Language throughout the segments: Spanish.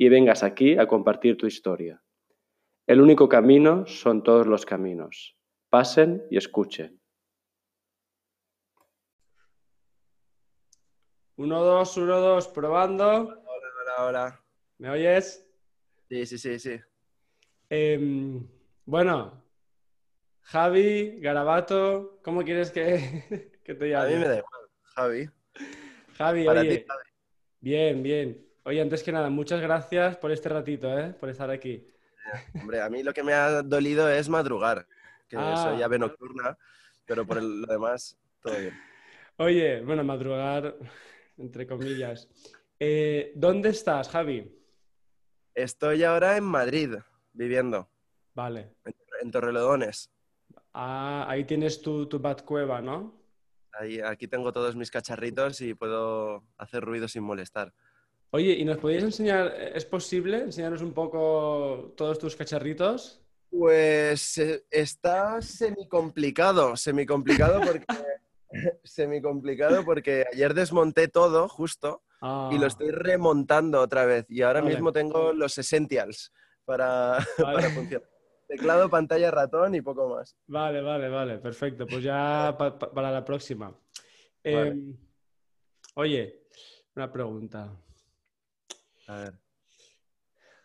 y vengas aquí a compartir tu historia. El único camino son todos los caminos. Pasen y escuchen. Uno, dos, uno, dos, probando. Ahora. ¿Me oyes? Sí, sí, sí, sí. Em, bueno, Javi, Garabato, ¿cómo quieres que, que te llame? A mí me da igual, Javi. Javi, Para oye. ti, Javi. Bien, bien. Oye, antes que nada, muchas gracias por este ratito, ¿eh? Por estar aquí. Hombre, a mí lo que me ha dolido es madrugar, que Ah. soy ave nocturna, pero por el- lo demás, todo bien. Oye, bueno, madrugar, entre comillas. Eh, ¿dónde estás, Javi? Estoy ahora en Madrid, viviendo, Vale. en Torrelodones. Ah, ahí tienes tu, tu ¿no? Ahí, aquí tengo todos mis cacharritos y puedo hacer ruido sin molestar. Oye, ¿y nos podrías enseñar, es posible enseñarnos un poco todos tus cacharritos? Pues eh, está semi-complicado, semi-complicado porque, semi-complicado porque ayer desmonté todo justo y lo Ah, estoy remontando otra vez. Y ahora Vale. mismo tengo los essentials para, Vale. para funcionar. Teclado, pantalla, ratón y poco más. Vale, vale, vale, perfecto. Pues ya pa- pa- para la próxima. Vale. Em, oye, una pregunta. A ver.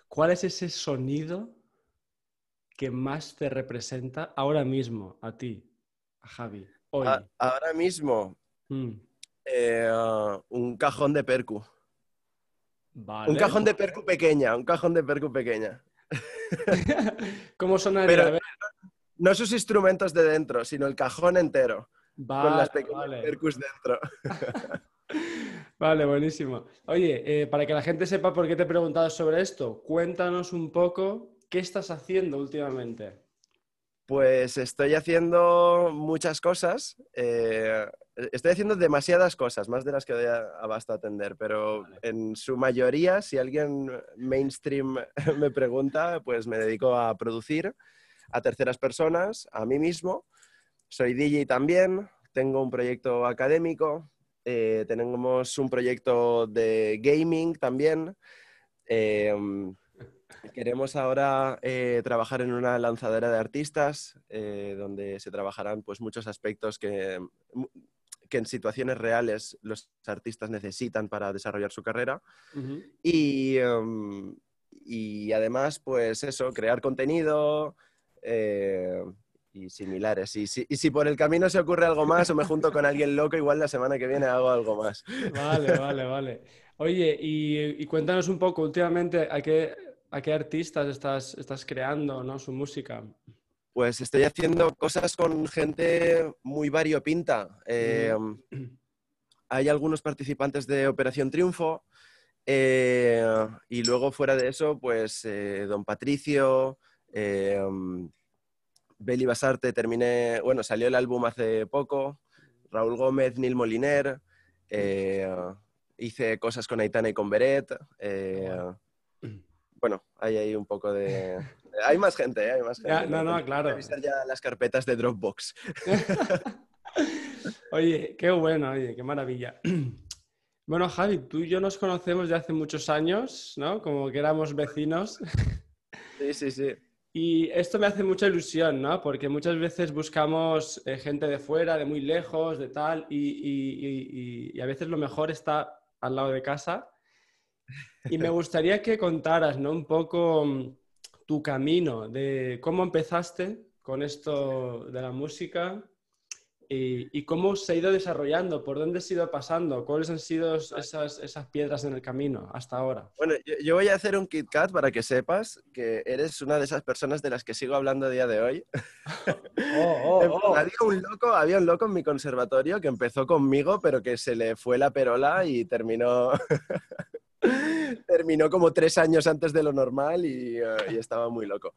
¿Cuál es ese sonido que más te representa ahora mismo a ti, a Javi, hoy? A- ahora mismo, Mm, eh, un cajón de percu. Vale. Un cajón de percu pequeña, un cajón de percu pequeña. ¿Cómo sonaría? Pero- No sus instrumentos de dentro, sino el cajón entero, con vale, las pequeñas vale. percus dentro. Vale, buenísimo. Oye, eh, para que la gente sepa por qué te he preguntado sobre esto, cuéntanos un poco qué estás haciendo últimamente. Pues estoy haciendo muchas cosas. eh, estoy haciendo demasiadas cosas, más de las que abasto a atender, pero Vale. en su mayoría, si alguien mainstream me pregunta, pues me dedico a producir a terceras personas, a mí mismo. Soy DJ también, tengo un proyecto académico, eh, tenemos un proyecto de gaming también. eh, Queremos ahora eh, trabajar en una lanzadera de artistas donde se trabajarán pues, muchos aspectos que, que en situaciones reales los artistas necesitan para desarrollar su carrera. Y, em, y además, pues eso, crear contenido y similares. Y si, y si por el camino se ocurre algo más o me junto con alguien loco, igual la semana que viene hago algo más. Vale, vale, vale. Oye, y, y cuéntanos un poco últimamente a qué, a qué artistas estás, estás creando, ¿no? Su música. Pues estoy haciendo cosas con gente muy variopinta. Eh, hay algunos participantes de Operación Triunfo eh, y luego fuera de eso, pues eh, Don Patricio, eh, Beli Basarte, terminé, bueno, salió el álbum hace poco, Raúl Gómez, Nil Moliner, eh, hice cosas con Aitana y con Beret. eh, bueno, hay ahí un poco de... Hay más gente, ¿eh? hay más gente. Ya, no, no, que claro. revisar ya las carpetas de Dropbox. Oye, qué bueno, oye, qué maravilla. Bueno, Javi, tú y yo nos conocemos de hace muchos años, ¿no? Como que éramos vecinos. Sí, sí, sí. Y esto me hace mucha ilusión, ¿no? Porque muchas veces buscamos eh, gente de fuera, de muy lejos, de tal, y, y- y- a veces lo mejor está al lado de casa. Y me gustaría que contaras, ¿no? Un poco mm, tu camino, de cómo empezaste con esto de la música y, y cómo se ha ido desarrollando, por dónde se ha ido pasando, cuáles han sido esas, esas piedras en el camino hasta ahora. Bueno, yo, yo voy a hacer un Kit Kat para que sepas que eres una de esas personas de las que sigo hablando a día de hoy. Oh, En plan, Había, un loco, había un loco en mi conservatorio que empezó conmigo, pero que se le fue la perola y terminó, terminó como tres años antes de lo normal y, eh, y estaba muy loco.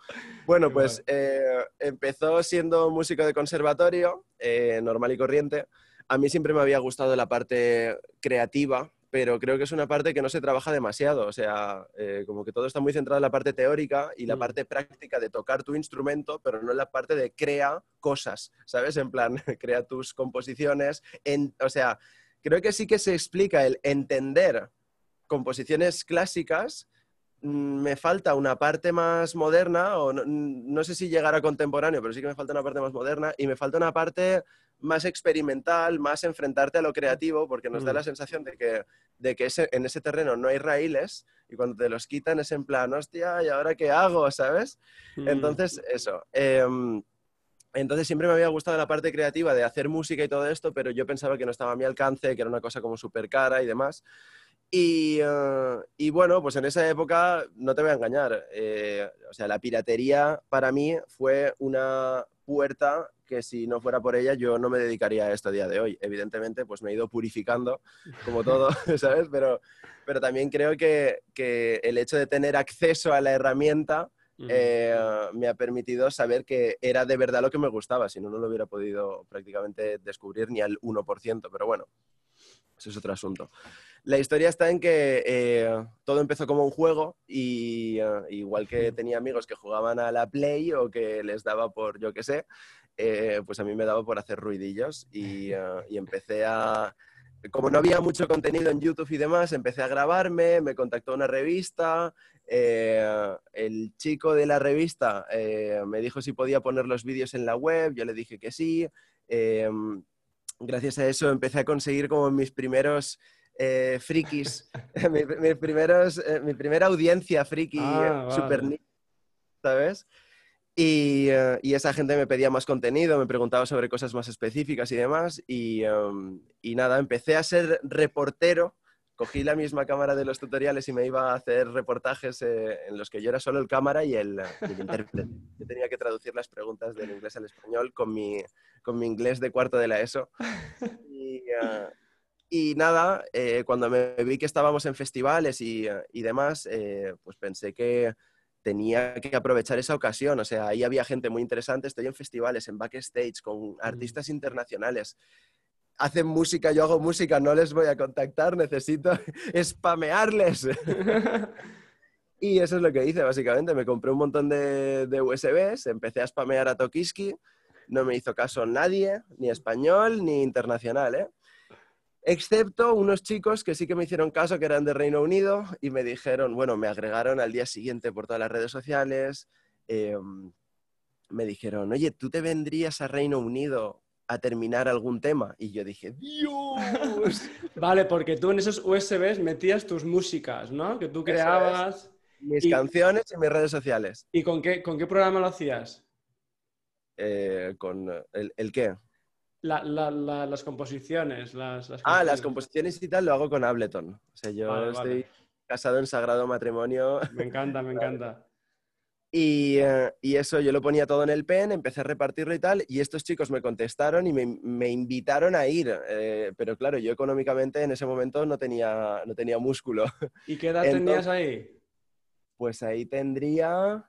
Bueno, pues eh, empezó siendo músico de conservatorio, eh, normal y corriente. A mí siempre me había gustado la parte creativa, pero creo que es una parte que no se trabaja demasiado. O sea, eh, como que todo está muy centrado en la parte teórica y la Mm. parte práctica de tocar tu instrumento, pero no en la parte de crea cosas, ¿sabes? En plan, crea tus composiciones. En, o sea, creo que sí que se explica el entender composiciones clásicas. mm, Me falta una parte más moderna, o no, no sé si llegar a contemporáneo, pero sí que me falta una parte más moderna y me falta una parte más experimental, más enfrentarte a lo creativo, porque nos da Mm. la sensación de que, de que ese- en ese terreno no hay raíles y cuando te los quitan es en plan, hostia, ¿y ahora qué hago? ¿Sabes? Mm. Entonces, eso. em, entonces siempre me había gustado la parte creativa de hacer música y todo esto, pero yo pensaba que no estaba a mi alcance, que era una cosa como súper cara y demás. Y, eh, y bueno, pues en esa época, no te voy a engañar, eh, o sea, la piratería para mí fue una puerta que si no fuera por ella yo no me dedicaría a esto a día de hoy. Evidentemente, pues me he ido purificando, como todo, ¿sabes? Pero, pero también creo que, que el hecho de tener acceso a la herramienta eh, me ha permitido saber que era de verdad lo que me gustaba, si no, no lo hubiera podido prácticamente descubrir ni al 1%, pero bueno, eso es otro asunto. La historia está en que eh, todo empezó como un juego y eh, igual que tenía amigos que jugaban a la Play o que les daba por, yo qué sé, eh, pues a mí me daba por hacer ruidillos y, eh, y empecé a... Como no había mucho contenido en YouTube y demás, empecé a grabarme, me contactó una revista, eh, el chico de la revista eh, me dijo si podía poner los vídeos en la web, yo le dije que sí. eh, gracias a eso empecé a conseguir como mis primeros eh, frikis, mi, mis primeros, eh, mi primera audiencia friki Ah, super vale. ni- ¿sabes? Y, eh, y esa gente me pedía más contenido, me preguntaba sobre cosas más específicas y demás. Y, em, y nada, empecé a ser reportero. Cogí la misma cámara de los tutoriales y me iba a hacer reportajes eh, en los que yo era solo el cámara y el, y el intérprete. Yo tenía que traducir las preguntas del inglés al español con mi, con mi inglés de cuarto de la ESO. Y, eh, y nada, eh, cuando me vi que estábamos en festivales y, eh, y demás, eh, pues pensé que tenía que aprovechar esa ocasión. O sea, ahí había gente muy interesante. Estoy en festivales, en backstage, con artistas internacionales. Hacen música, yo hago música, no les voy a contactar, necesito spamearles. y eso es lo que hice, básicamente. Me compré un montón de, de USBs, empecé a spamear a Tokiski, no me hizo caso nadie, ni español ni internacional, ¿eh? Excepto unos chicos que sí que me hicieron caso, que eran de Reino Unido, y me dijeron, bueno, me agregaron al día siguiente por todas las redes sociales, eh, me dijeron, oye, ¿tú te vendrías a Reino Unido a terminar algún tema? Y yo dije, Dios, Vale, porque tú en esos USBs metías tus músicas, ¿no? Que tú creabas. mis Y- canciones y mis redes sociales. ¿Y con qué, con qué programa lo hacías? Eh, ¿Con el, el qué? La- la- la- las composiciones, las, las Ah, las composiciones y tal lo hago con Ableton. O sea, yo Vale, estoy vale. casado en sagrado matrimonio Me encanta, me encanta. y, eh, y eso yo lo ponía todo en el pen, empecé a repartirlo y tal, y estos chicos me contestaron y me, me invitaron a ir, eh, pero claro, yo económicamente en ese momento no tenía, no tenía músculo. ¿Y qué edad Entonces- tenías ahí? Pues ahí tendría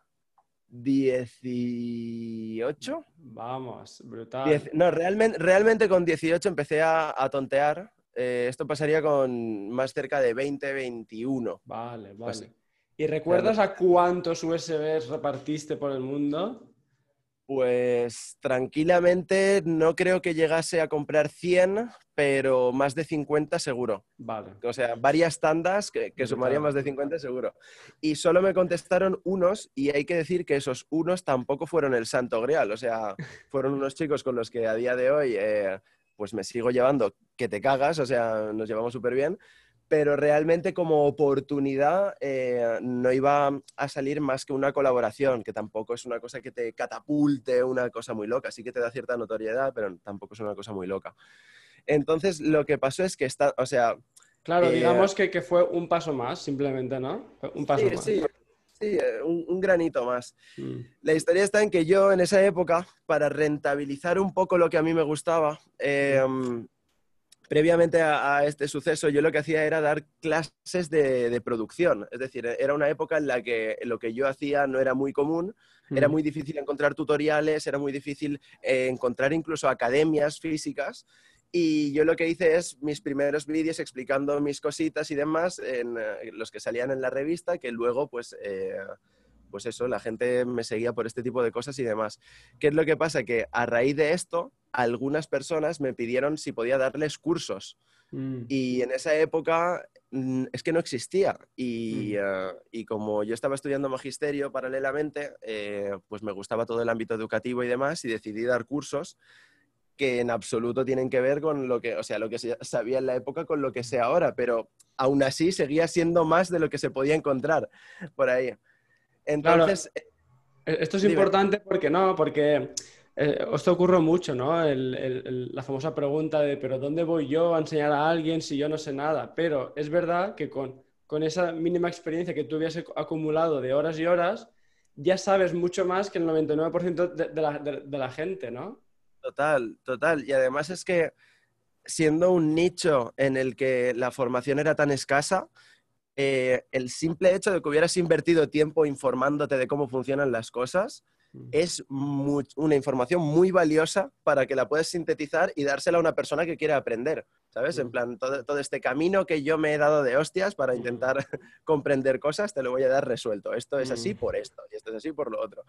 18. Vamos, brutal. Diez- no, realmente, realmente con 18 empecé a, a tontear. Eh, esto pasaría con más cerca de 20, 21. Vale, vale. ¿Y recuerdas a cuántos USBs repartiste por el mundo? Pues tranquilamente no creo que llegase a comprar 100, pero más de 50 seguro. Vale. O sea, varias tandas que, que sumarían más de 50 seguro. Y solo me contestaron unos y hay que decir que esos unos tampoco fueron el santo grial. O sea, fueron unos chicos con los que a día de hoy eh, pues me sigo llevando que te cagas, o sea, nos llevamos súper bien. Pero realmente como oportunidad eh, no iba a salir más que una colaboración, que tampoco es una cosa que te catapulte, una cosa muy loca. Sí que te da cierta notoriedad, pero tampoco es una cosa muy loca. Entonces, lo que pasó es que está, o sea, Claro, Eh, digamos que, que fue un paso más, simplemente, ¿no? Un paso sí, más. sí, sí, eh, un, un granito más. Mm. La historia está en que yo en esa época, para rentabilizar un poco lo que a mí me gustaba, eh, previamente a, este suceso, yo lo que hacía era dar clases de, producción. Es decir, era una época en la que lo que yo hacía no era muy común, era muy difícil encontrar tutoriales, era muy difícil eh, encontrar incluso academias físicas. Y yo lo que hice es mis primeros vídeos explicando mis cositas y demás, en, eh, los que salían en la revista, que luego pues... Eh, pues eso, la gente me seguía por este tipo de cosas y demás. ¿Qué es lo que pasa? Que a raíz de esto, algunas personas me pidieron si podía darles cursos. Mm. Y en esa época mm, es que no existía. Mm. Eh, y, como yo estaba estudiando magisterio paralelamente, eh, pues me gustaba todo el ámbito educativo y demás y decidí dar cursos que en absoluto tienen que ver con lo que, o sea, lo que se sabía en la época con lo que sé ahora, pero aún así seguía siendo más de lo que se podía encontrar por ahí. Entonces... Eh, esto es importante porque no, porque eh, esto ocurre mucho, ¿no? la famosa pregunta de, pero ¿dónde voy yo a enseñar a alguien si yo no sé nada? Pero es verdad que con, con esa mínima experiencia que tú habías acumulado de horas y horas, ya sabes mucho más que el 99% de, de, la, de, la, gente, ¿no? Total, total. Y además es que siendo un nicho en el que la formación era tan escasa, eh, el simple hecho de que hubieras invertido tiempo informándote de cómo funcionan las cosas mm. es una información muy valiosa para que la puedas sintetizar y dársela a una persona que quiere aprender, ¿sabes? En mm. plan, todo, este camino que yo me he dado de hostias para mm. intentar comprender cosas, te lo voy a dar resuelto. Esto es así por esto y esto es así por lo otro.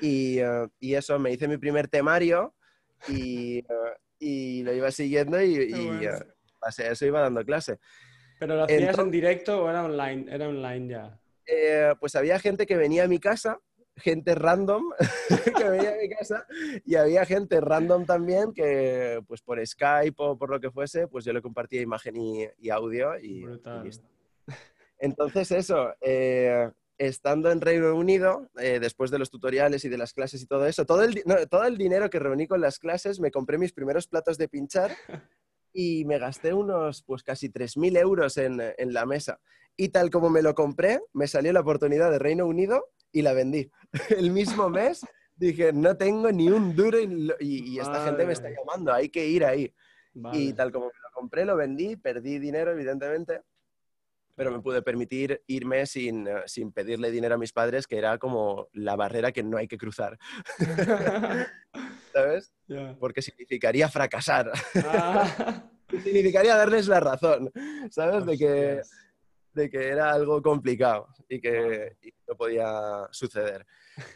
Y, eh, eso, me hice mi primer temario y, eh, lo iba siguiendo y, y eso iba dando clase. ¿Pero lo hacías en directo o era online? Era online ya. Eh, pues había gente que venía a mi casa, gente random que venía a mi casa, y había gente random también que, pues por Skype o por lo que fuese, pues yo le compartía imagen y, audio y, listo. Entonces, eso, eh, estando en Reino Unido, eh, después de los tutoriales y de las clases y todo eso, todo el, todo el dinero que reuní con las clases, me compré mis primeros platos de pinchar y me gasté unos, pues casi 3.000 euros en, en, la mesa. Y tal como me lo compré, me salió la oportunidad de Reino Unido y la vendí. El mismo mes dije, no tengo ni un duro y, esta gente me está llamando, hay que ir ahí. Y tal como me lo compré, lo vendí, perdí dinero, evidentemente, pero me pude permitir irme sin, sin pedirle dinero a mis padres, que era como la barrera que no hay que cruzar. ¿sabes? Porque significaría fracasar. Ah. significaría darles la razón, ¿sabes? De que, de que era algo complicado y que no podía suceder.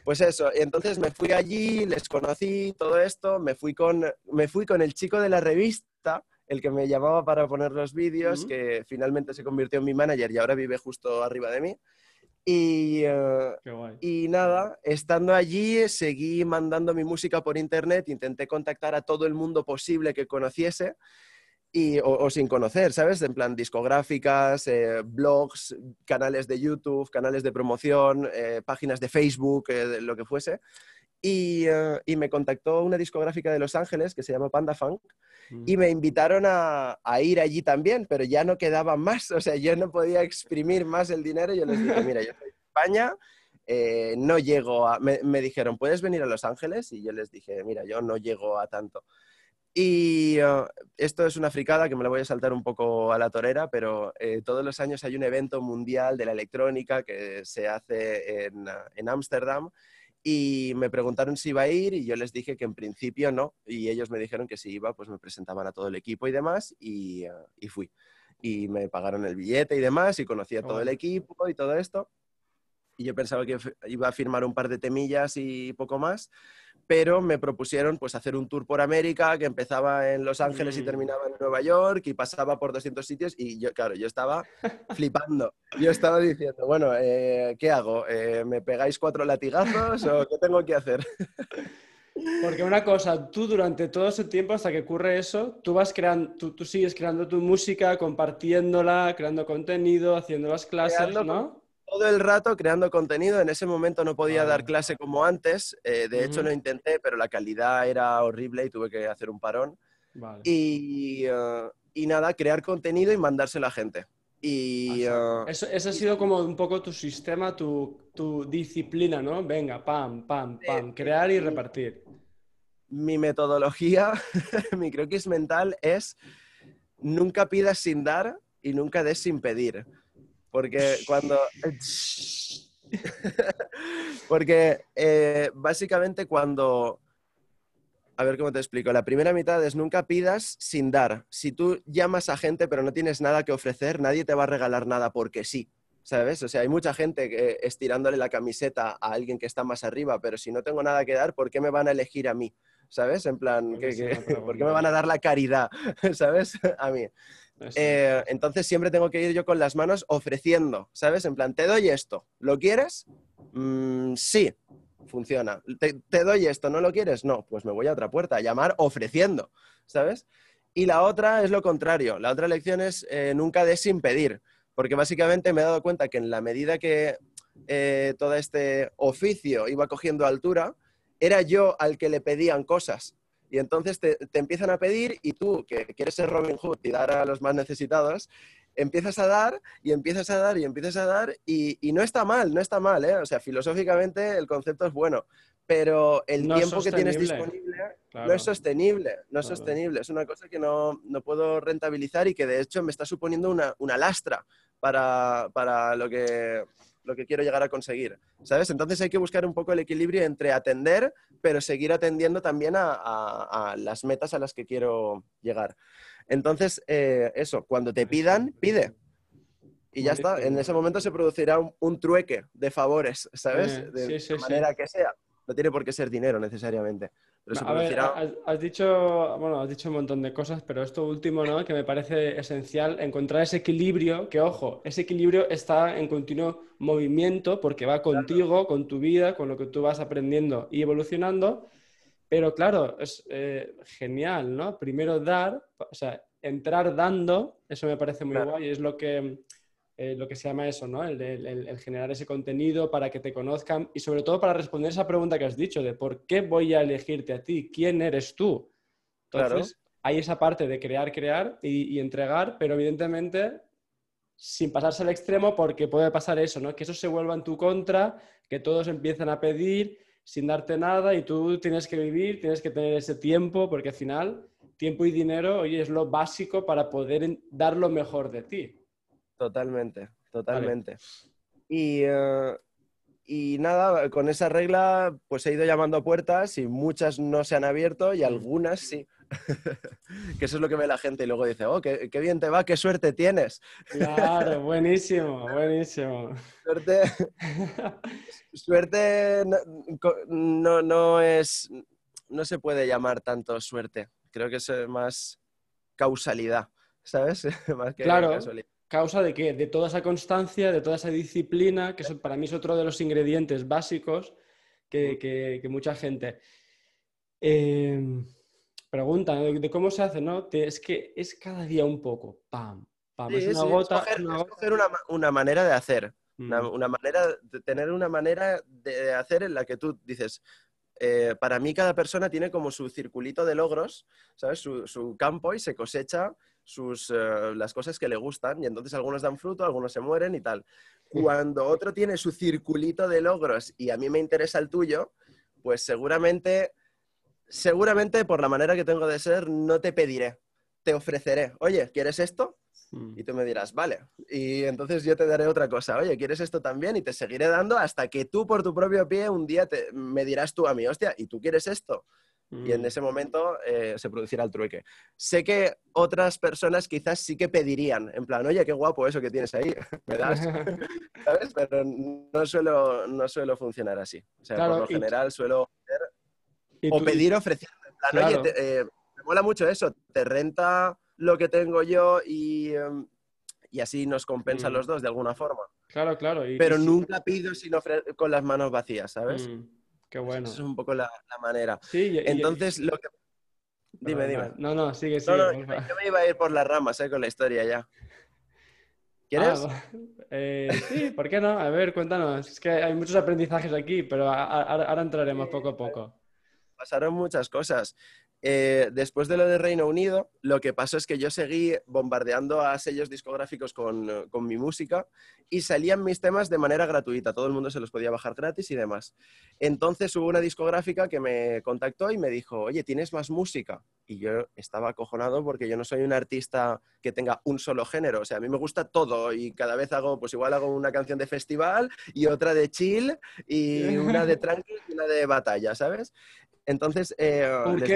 Pues eso, y entonces me fui allí, les conocí, todo esto, me fui con, me fui con el chico de la revista, el que me llamaba para poner los vídeos, que finalmente se convirtió en mi manager y ahora vive justo arriba de mí. Y, eh, y, nada, estando allí, seguí mandando mi música por internet, intenté contactar a todo el mundo posible que conociese. Y, o, sin conocer, ¿sabes? En plan discográficas, eh, blogs, canales de YouTube, canales de promoción, eh, páginas de Facebook, lo que fuese. Y, y, me contactó una discográfica de Los Ángeles que se llama Panda Funk y me invitaron a, ir allí también, pero ya no quedaba más, o sea, yo no podía exprimir más el dinero. Yo les dije, mira, yo soy de España, eh, no llego a... Me, dijeron, ¿puedes venir a Los Ángeles? Y yo les dije, mira, yo no llego a tanto. Y uh, esto es una fricada que me la voy a saltar un poco a la torera, pero eh, todos los años hay un evento mundial de la electrónica que se hace en Ámsterdam y me preguntaron si iba a ir y yo les dije que en principio no. Y ellos me dijeron que si iba, pues me presentaban a todo el equipo y demás y, ah, y fui. Y me pagaron el billete y demás y conocí a todo el equipo y todo esto. Y yo pensaba que iba a firmar un par de temillas y poco más pero me propusieron pues hacer un tour por América que empezaba en Los Ángeles y mm. terminaba en Nueva York y pasaba por 200 sitios y yo, claro, yo estaba flipando. Yo estaba diciendo, bueno, eh, ¿qué hago? Eh, ¿Me pegáis cuatro latigazos o qué tengo que hacer? Porque una cosa, tú durante todo ese tiempo hasta que ocurre eso, tú vas creando, tú, sigues creando tu música, compartiéndola, creando contenido, haciendo las clases, ¿no? Todo el rato creando contenido. En ese momento no podía dar clase como antes. Eh, de hecho, lo intenté, pero la calidad era horrible y tuve que hacer un parón. Y, eh, y, nada, crear contenido y mandárselo a la gente. Y, uh, eso, ha sido como un poco tu sistema, tu, tu disciplina, ¿no? Venga, pam, pam, pam, crear y repartir. Mi metodología, mi croquis mental es nunca pidas sin dar y nunca des sin pedir. Porque cuando... Porque eh, básicamente cuando... A ver cómo te explico. La primera mitad es nunca pidas sin dar. Si tú llamas a gente pero no tienes nada que ofrecer, nadie te va a regalar nada porque sí. ¿Sabes? O sea, hay mucha gente que estirándole la camiseta a alguien que está más arriba, pero si no tengo nada que dar, ¿por qué me van a elegir a mí? ¿Sabes? En plan, ¿por qué me van a dar la caridad? ¿Sabes? A mí. Eh, entonces siempre tengo que ir yo con las manos ofreciendo, ¿sabes? En plan, te doy esto, ¿lo quieres? Mm, sí, funciona. Te, doy esto, ¿no lo quieres? No, pues me voy a otra puerta, a llamar ofreciendo, ¿sabes? Y la otra es lo contrario. La otra lección es eh, nunca des sin pedir porque básicamente me he dado cuenta que en la medida que eh, todo este oficio iba cogiendo altura, era yo al que le pedían cosas. Y entonces te, empiezan a pedir y tú, que quieres ser Robin Hood y dar a los más necesitados, empiezas a dar y empiezas a dar y empiezas a dar y, no está mal, no está mal, ¿eh? O sea, filosóficamente el concepto es bueno, pero el tiempo que tienes disponible no es sostenible, no es sostenible, es una cosa que no, puedo rentabilizar y que de hecho me está suponiendo una, una lastra para, lo, que, lo que quiero llegar a conseguir, ¿sabes? Entonces hay que buscar un poco el equilibrio entre atender, pero seguir atendiendo también a, las metas a las que quiero llegar. Entonces, eh, eso, cuando te pidan, pide. Y ya está, en ese momento se producirá un, trueque de favores, ¿sabes? de manera que sea. No tiene por qué ser dinero necesariamente has, dicho, bueno, has dicho un montón de cosas, pero esto último, ¿no? Que me parece esencial, encontrar ese equilibrio, que ojo, ese equilibrio está en continuo movimiento porque va contigo, con tu vida, con lo que tú vas aprendiendo y evolucionando. Pero claro, es eh, genial, ¿no? Primero dar, o sea, entrar dando, eso me parece muy guay, es lo que eh, lo que se llama eso, ¿no? El, generar ese contenido para que te conozcan y sobre todo para responder esa pregunta que has dicho de por qué voy a elegirte a ti, quién eres tú. Entonces, hay esa parte de crear, crear y, entregar, pero evidentemente sin pasarse al extremo porque puede pasar eso, ¿no? Que eso se vuelva en tu contra, que todos empiezan a pedir sin darte nada y tú tienes que vivir, tienes que tener ese tiempo porque al final tiempo y dinero hoy es lo básico para poder dar lo mejor de ti. Totalmente, totalmente. Y, eh, y, nada, con esa regla pues he ido llamando a puertas y muchas no se han abierto y algunas sí. que eso es lo que ve la gente y luego dice, oh, qué, bien te va, qué suerte tienes. Claro, buenísimo, buenísimo. Suerte, suerte no, no, es, no se puede llamar tanto suerte. Creo que es más causalidad, ¿sabes? más que claro. casualidad causa de qué? De toda esa constancia, de toda esa disciplina, que para mí es otro de los ingredientes básicos que, mucha gente eh, pregunta de, cómo se hace, ¿no? es que es cada día un poco, pam, pam, es una gota. Escoger, una, manera de hacer, una, mm. manera, de tener una manera de hacer en la que tú dices, eh, para mí cada persona tiene como su circulito de logros, ¿sabes? Su, campo y se cosecha sus, eh, las cosas que le gustan y entonces algunos dan fruto, algunos se mueren y tal. Cuando otro tiene su circulito de logros y a mí me interesa el tuyo, pues seguramente, seguramente por la manera que tengo de ser no te pediré, te ofreceré. Oye, ¿quieres esto? Mm. Y tú me dirás, vale. Y entonces yo te daré otra cosa. Oye, ¿quieres esto también? Y te seguiré dando hasta que tú por tu propio pie un día te, me dirás tú a mí, hostia, ¿y tú quieres esto? Y en mm. ese momento eh, se producirá el trueque. Sé que otras personas quizás sí que pedirían, en plan, oye, qué guapo eso que tienes ahí, ¿me das? ¿Sabes? Pero no suelo, no suelo funcionar así. O sea, por lo general suelo o pedir ofreciendo. En plan, oye, eh, me mola mucho eso, te renta lo que tengo yo y, em, y así nos compensa mm. los dos de alguna forma. Claro, claro. Pero nunca pido sino con las manos vacías, ¿sabes? Mm, qué bueno. Esa es un poco la, manera. Sí, Entonces, lo que... Dime, dime. No, no, sigue, sigue. yo, me iba a ir por las ramas ¿eh? con la historia ya. ¿Quieres? Ah, eh, sí, ¿por qué no? A ver, cuéntanos. Es que hay muchos aprendizajes aquí, pero ahora entraremos poco a poco. Pasaron muchas cosas. Eh, después de lo de Reino Unido, lo que pasó es que yo seguí bombardeando a sellos discográficos con, con, mi música y salían mis temas de manera gratuita. Todo el mundo se los podía bajar gratis y demás. Entonces hubo una discográfica que me contactó y me dijo, oye, ¿tienes más música? Y yo estaba acojonado porque yo no soy un artista que tenga un solo género. O sea, a mí me gusta todo y cada vez hago, pues igual hago una canción de festival y otra de chill y una de tranqui y una de batalla, ¿sabes? Entonces, eh,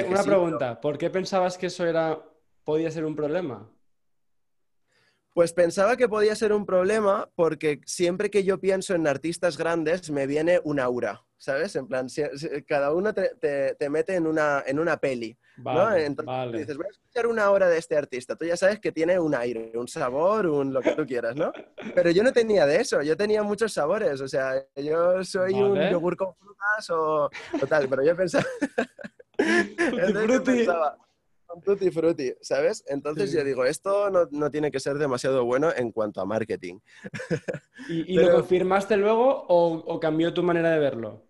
una pregunta, ¿por qué pensabas que eso era, podía ser un problema? Pues pensaba que podía ser un problema porque siempre que yo pienso en artistas grandes me viene un aura, ¿sabes? En plan, cada uno te, mete en una, en una peli, ¿no? Entonces dices, voy a escuchar una hora de este artista. Tú ya sabes que tiene un aire, un sabor, un lo que tú quieras, ¿no? Pero yo no tenía de eso, yo tenía muchos sabores. O sea, yo soy un yogur con frutas o, tal, pero yo pensaba... pensaba tutti frutti, ¿sabes? Entonces yo digo, esto no, tiene que ser demasiado bueno en cuanto a marketing. ¿Y, lo confirmaste luego o, cambió tu manera de verlo?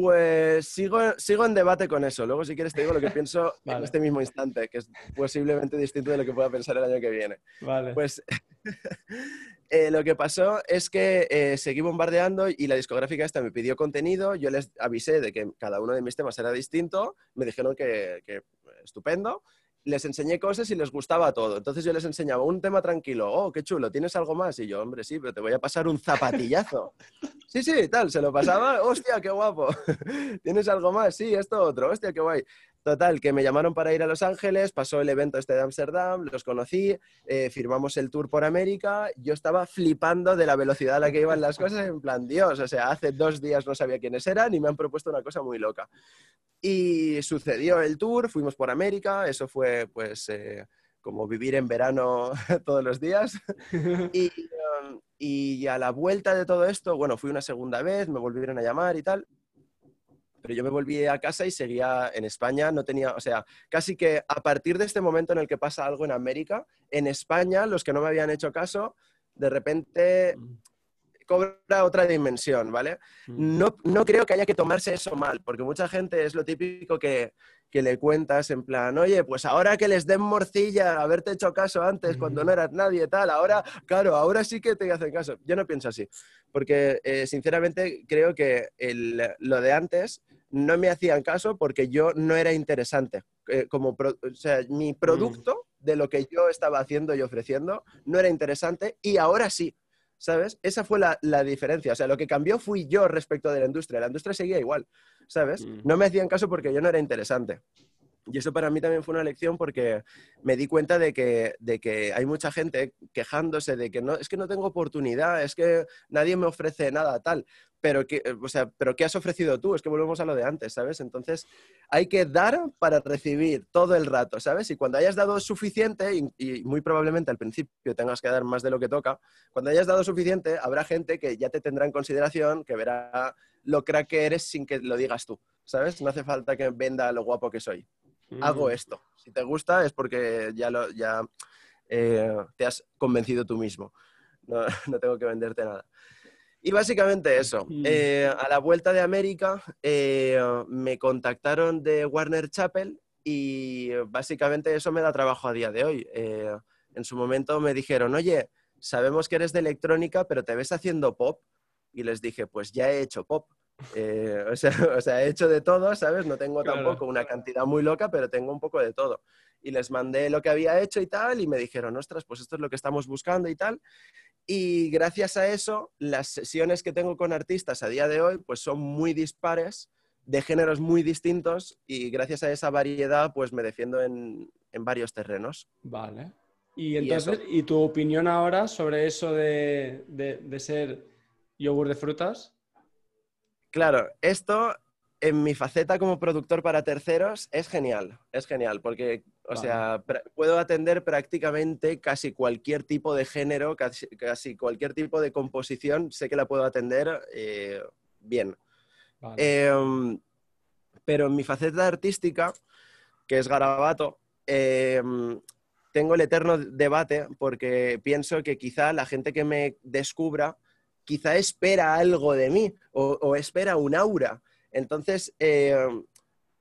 Pues sigo, sigo en debate con eso. Luego, si quieres, te digo lo que pienso en este mismo instante, que es posiblemente distinto de lo que pueda pensar el año que viene. Vale. Pues eh, lo que pasó es que eh, seguí bombardeando y la discográfica esta me pidió contenido. Yo les avisé de que cada uno de mis temas era distinto. Me dijeron que, que estupendo les enseñé cosas y les gustaba todo. Entonces yo les enseñaba un tema tranquilo, oh, qué chulo, ¿tienes algo más? Y yo, hombre, sí, pero te voy a pasar un zapatillazo. sí, sí, tal, se lo pasaba, hostia, qué guapo. ¿Tienes algo más? Sí, esto otro, hostia, qué guay. Total, que me llamaron para ir a Los Ángeles, pasó el evento este de Ámsterdam, los conocí, eh, firmamos el tour por América, yo estaba flipando de la velocidad a la que iban las cosas, en plan, Dios, o sea, hace dos días no sabía quiénes eran y me han propuesto una cosa muy loca. Y sucedió el tour, fuimos por América, eso fue pues eh, como vivir en verano todos los días. y, um, y a la vuelta de todo esto, bueno, fui una segunda vez, me volvieron a llamar y tal. Pero yo me volví a casa y seguía en España, no tenía, o sea, casi que a partir de este momento en el que pasa algo en América, en España, los que no me habían hecho caso, de repente mm cobra otra dimensión, ¿vale? Mm. No, no, creo que haya que tomarse eso mal, porque mucha gente es lo típico que, que, le cuentas en plan, oye, pues ahora que les den morcilla, haberte hecho caso antes cuando no eras nadie, tal, ahora, claro, ahora sí que te hacen caso. Yo no pienso así, porque eh, sinceramente creo que el, lo de antes no me hacían caso porque yo no era interesante. Eh, como o sea, mi producto de lo que yo estaba haciendo y ofreciendo no era interesante y ahora sí. ¿sabes? Esa fue la, diferencia. O sea, lo que cambió fui yo respecto de la industria. La industria seguía igual, ¿sabes? Mm. No me hacían caso porque yo no era interesante. Y eso para mí también fue una lección porque me di cuenta de que, de que hay mucha gente quejándose de que no, es que no tengo oportunidad, es que nadie me ofrece nada tal pero que, eh, o sea, pero ¿qué has ofrecido tú? Es que volvemos a lo de antes, ¿sabes? Entonces hay que dar para recibir todo el rato, ¿sabes? Y cuando hayas dado suficiente, y, muy probablemente al principio tengas que dar más de lo que toca, cuando hayas dado suficiente, habrá gente que ya te tendrá en consideración, que verá lo crack que eres sin que lo digas tú, ¿sabes? No hace falta que venda lo guapo que soy. Hago mm. esto. Si te gusta es porque ya, lo, ya eh, te has convencido tú mismo. no tengo que venderte nada. Y básicamente eso. Eh, a la vuelta de América eh, me contactaron de Warner Chapel y básicamente eso me da trabajo a día de hoy. Eh, en su momento me dijeron, oye, sabemos que eres de electrónica, pero te ves haciendo pop. Y les dije, pues ya he hecho pop. o, sea, he hecho de todo, ¿sabes? No tengo tampoco una cantidad muy loca, pero tengo un poco de todo. Y les mandé lo que había hecho y tal, y me dijeron, ostras, pues esto es lo que estamos buscando y tal. Y gracias a eso, las sesiones que tengo con artistas a día de hoy, pues son muy dispares, de géneros muy distintos, y gracias a esa variedad, pues me defiendo en, varios terrenos. Vale. Y entonces, ¿y, tu opinión ahora sobre eso de, de ser yogur de frutas? Claro, esto en mi faceta como productor para terceros es genial, es genial, porque, o sea, puedo atender prácticamente casi cualquier tipo de género, casi, cualquier tipo de composición, sé que la puedo atender eh, bien. Em, pero en mi faceta artística, que es garabato, em, tengo el eterno debate porque pienso que quizá la gente que me descubra quizá espera algo de mí o espera un aura entonces, eh,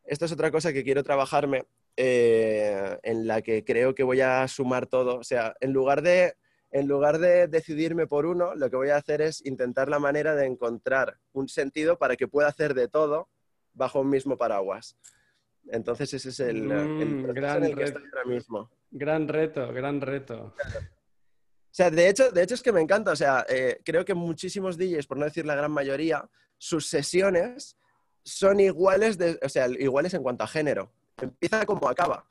esto es otra cosa que quiero trabajarme, eh, en la que creo que voy a sumar todo. O sea, en lugar de en lugar de decidirme por uno, lo que voy a hacer es intentar la manera de encontrar un sentido para que pueda hacer de todo bajo un mismo paraguas. Entonces ese es el, Mm, gran en el que reto. estoy ahora mismo. Gran reto, gran reto. O sea, de hecho, de hecho es que me encanta. O sea, eh, creo que muchísimos DJs, por no decir la gran mayoría, sus sesiones son iguales, o sea, iguales en cuanto a género. Empieza como acaba.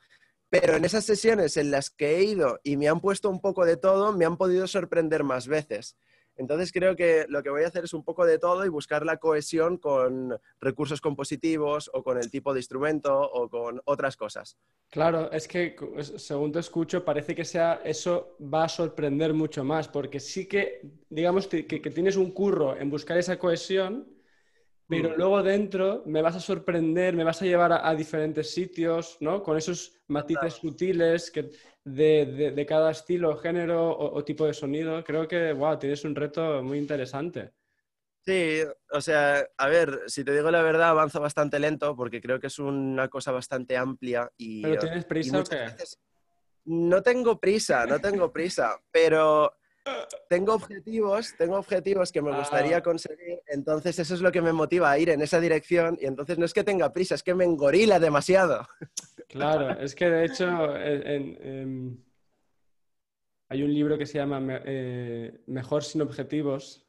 Pero en esas sesiones en las que he ido y me han puesto un poco de todo, me han podido sorprender más veces. Entonces creo que lo que voy a hacer es un poco de todo y buscar la cohesión con recursos compositivos o con el tipo de instrumento o con otras cosas. Claro, es que según te escucho, parece que sea eso va a sorprender mucho más, porque sí que, digamos, que tienes un curro en buscar esa cohesión, pero Mm. luego dentro me vas a sorprender, me vas a llevar a, a diferentes sitios, ¿no? Con esos matices sutiles que, de, de- de cada estilo, género o, o tipo de sonido. Creo que, wow, tienes un reto muy interesante. Sí, o sea, a ver, si te digo la verdad, avanzo bastante lento porque creo que es una cosa bastante amplia y... ¿Pero tienes y prisa o muchas qué? veces- No tengo prisa, no tengo prisa, pero tengo objetivos, tengo objetivos que me Ah. gustaría conseguir, entonces eso es lo que me motiva a ir en esa dirección y entonces no es que tenga prisa, es que me engorila demasiado. Claro, es que de hecho en- en- em, hay un libro que se llama Me- eh, Mejor sin objetivos.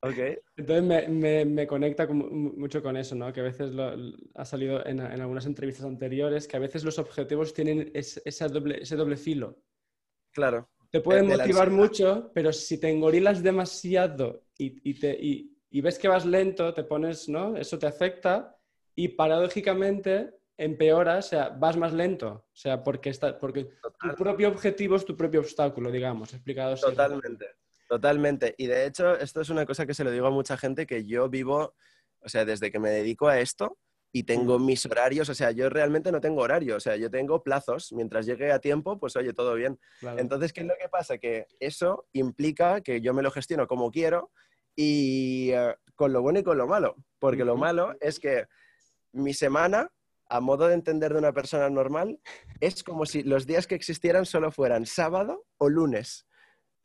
Ok. Entonces me, me- me conecta con mu- mucho con eso, ¿no? Que a veces lo- ha salido en, en algunas entrevistas anteriores, que a veces los objetivos tienen es- esa doble, ese doble filo. Claro, Te pueden motivar mucho, pero si te engorilas demasiado y, y te, y- y ves que vas lento, te pones, ¿no? Eso te afecta y paradójicamente empeora, o sea, vas más lento. O sea, porque, está, porque tu propio objetivo es tu propio obstáculo, digamos, explicado así. Totalmente, totalmente. Y de hecho, esto es una cosa que se lo digo a mucha gente que yo vivo, o sea, desde que me dedico a esto y tengo mis horarios, o sea, yo realmente no tengo horario, o sea, yo tengo plazos. Mientras llegue a tiempo, pues oye, todo bien. Claro. Entonces, ¿qué es lo que pasa? Que eso implica que yo me lo gestiono como quiero y eh, con lo bueno y con lo malo. Porque lo malo es que mi semana, a modo de entender de una persona normal, es como si los días que existieran solo fueran sábado o lunes.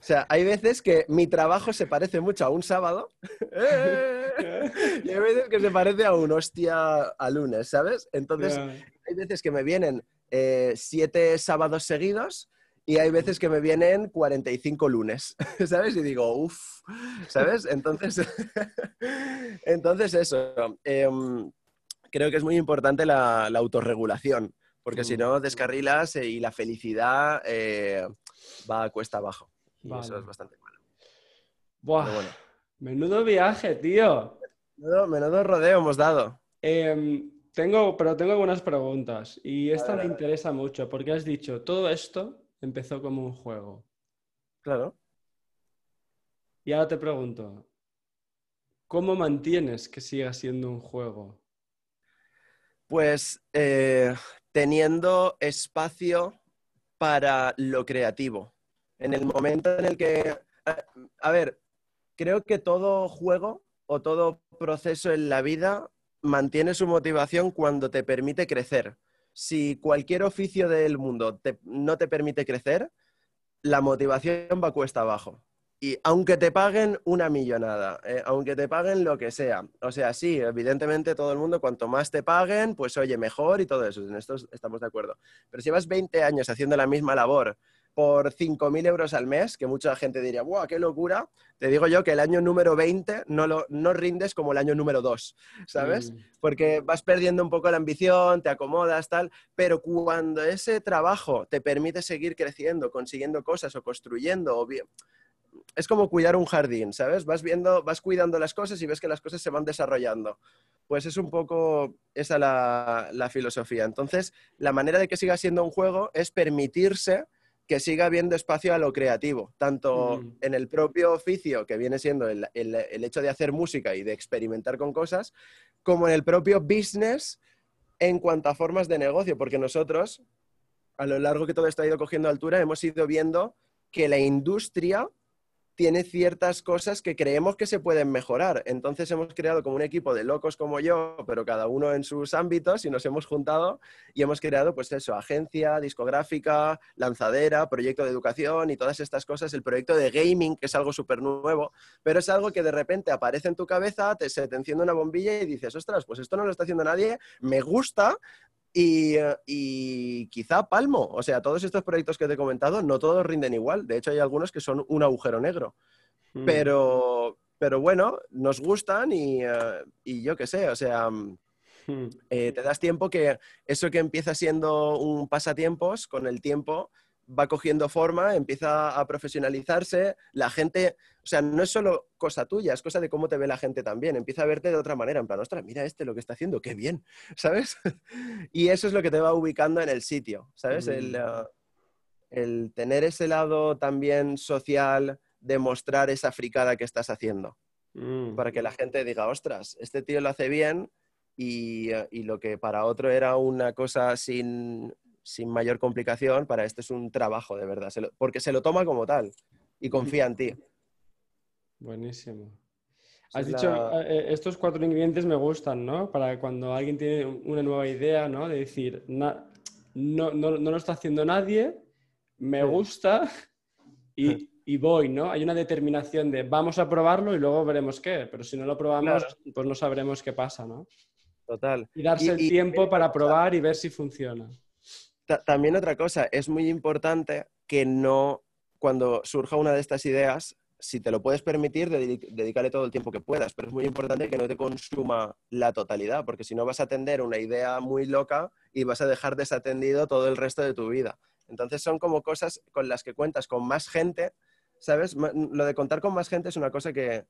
O sea, hay veces que mi trabajo se parece mucho a un sábado y hay veces que se parece a un hostia a lunes, ¿sabes? Entonces, hay veces que me vienen eh, siete sábados seguidos y hay veces que me vienen 45 lunes, ¿sabes? Y digo, uff, ¿sabes? Entonces, entonces eso. em, creo que es muy importante la, la autorregulación, porque si Mm. no descarrilas eh, y la felicidad eh, va a cuesta abajo. Y eso es bastante malo. Buah, bueno, menudo viaje, tío. menudo, menudo rodeo hemos dado. Em, tengo, pero tengo algunas preguntas y esta me interesa mucho porque has dicho, todo esto empezó como un juego. Claro. Y ahora te pregunto, ¿cómo mantienes que siga siendo un juego? Pues eh, teniendo espacio para lo creativo. En el momento en el que, a, ver, creo que todo juego o todo proceso en la vida mantiene su motivación cuando te permite crecer. Si cualquier oficio del mundo no te permite crecer, la motivación va cuesta abajo. Y aunque te paguen una millonada, eh, aunque te paguen lo que sea, o sea, sí, evidentemente todo el mundo, cuanto más te paguen, pues oye, mejor y todo eso, en esto estamos de acuerdo. Pero si llevas 20 años haciendo la misma labor por 5.000 euros al mes, que mucha gente diría, ¡guau, qué locura! Te digo yo que el año número 20 no, lo, no rindes como el año número 2, ¿sabes? Mm, porque vas perdiendo un poco la ambición, te acomodas, tal, pero cuando ese trabajo te permite seguir creciendo, consiguiendo cosas o construyendo, o bien, es como cuidar un jardín, ¿sabes? Vas viendo, vas cuidando las cosas y ves que las cosas se van desarrollando. Pues es un poco esa la, la filosofía. Entonces, la manera de que siga siendo un juego es permitirse que siga habiendo espacio a lo creativo, tanto Ujú. en el propio oficio, que viene siendo el, el- el hecho de hacer música y de experimentar con cosas, como en el propio business en cuanto a formas de negocio, porque nosotros, a lo largo que todo esto ha ido cogiendo altura, hemos ido viendo que la industria tiene ciertas cosas que creemos que se pueden mejorar. Entonces hemos creado como un equipo de locos como yo, pero cada uno en sus ámbitos y nos hemos juntado y hemos creado pues eso, agencia, discográfica, lanzadera, proyecto de educación y todas estas cosas. El proyecto de gaming, que es algo súper nuevo, pero es algo que de repente aparece en tu cabeza, te, se te enciende una bombilla y dices, ostras, pues esto no lo está haciendo nadie, me gusta, y, quizá palmo. O sea, todos estos proyectos que te he comentado, no todos rinden igual. De hecho, hay algunos que son un agujero negro. Mm. Pero, pero bueno, nos gustan y, eh, yo qué sé, o sea, mm, eh, te das tiempo que eso que empieza siendo un pasatiempos, con el tiempo va cogiendo forma, empieza a profesionalizarse, la gente, o sea, no es solo cosa tuya, es cosa de cómo te ve la gente también, empieza a verte de otra manera, en plan, ostras, mira este lo que está haciendo, qué bien, ¿sabes? y eso es lo que te va ubicando en el sitio, ¿sabes? El, mm. el, tener ese lado también social de mostrar esa fricada que estás haciendo, mm. para que la gente diga, ostras, este tío lo hace bien y, y lo que para otro era una cosa sin sin mayor complicación, para este es un trabajo de verdad, porque se lo toma como tal y confía en ti. Buenísimo. Has dicho, eh, eh, estos cuatro ingredientes me gustan, ¿no? Para cuando alguien tiene una nueva idea, ¿no? De decir, no, no, lo está haciendo nadie, me gusta y, voy, ¿no? Hay una determinación de vamos a probarlo y luego veremos qué, pero si no lo probamos, pues no sabremos qué pasa, ¿no? Total. Y darse el tiempo para probar y ver si funciona también otra cosa, es muy importante que no, cuando surja una de estas ideas, si te lo puedes permitir, dedicarle todo el tiempo que puedas, pero es muy importante que no te consuma la totalidad, porque si no vas a atender una idea muy loca y vas a dejar desatendido todo el resto de tu vida. Entonces son como cosas con las que cuentas con más gente, ¿sabes? Lo de contar con más gente es una cosa que,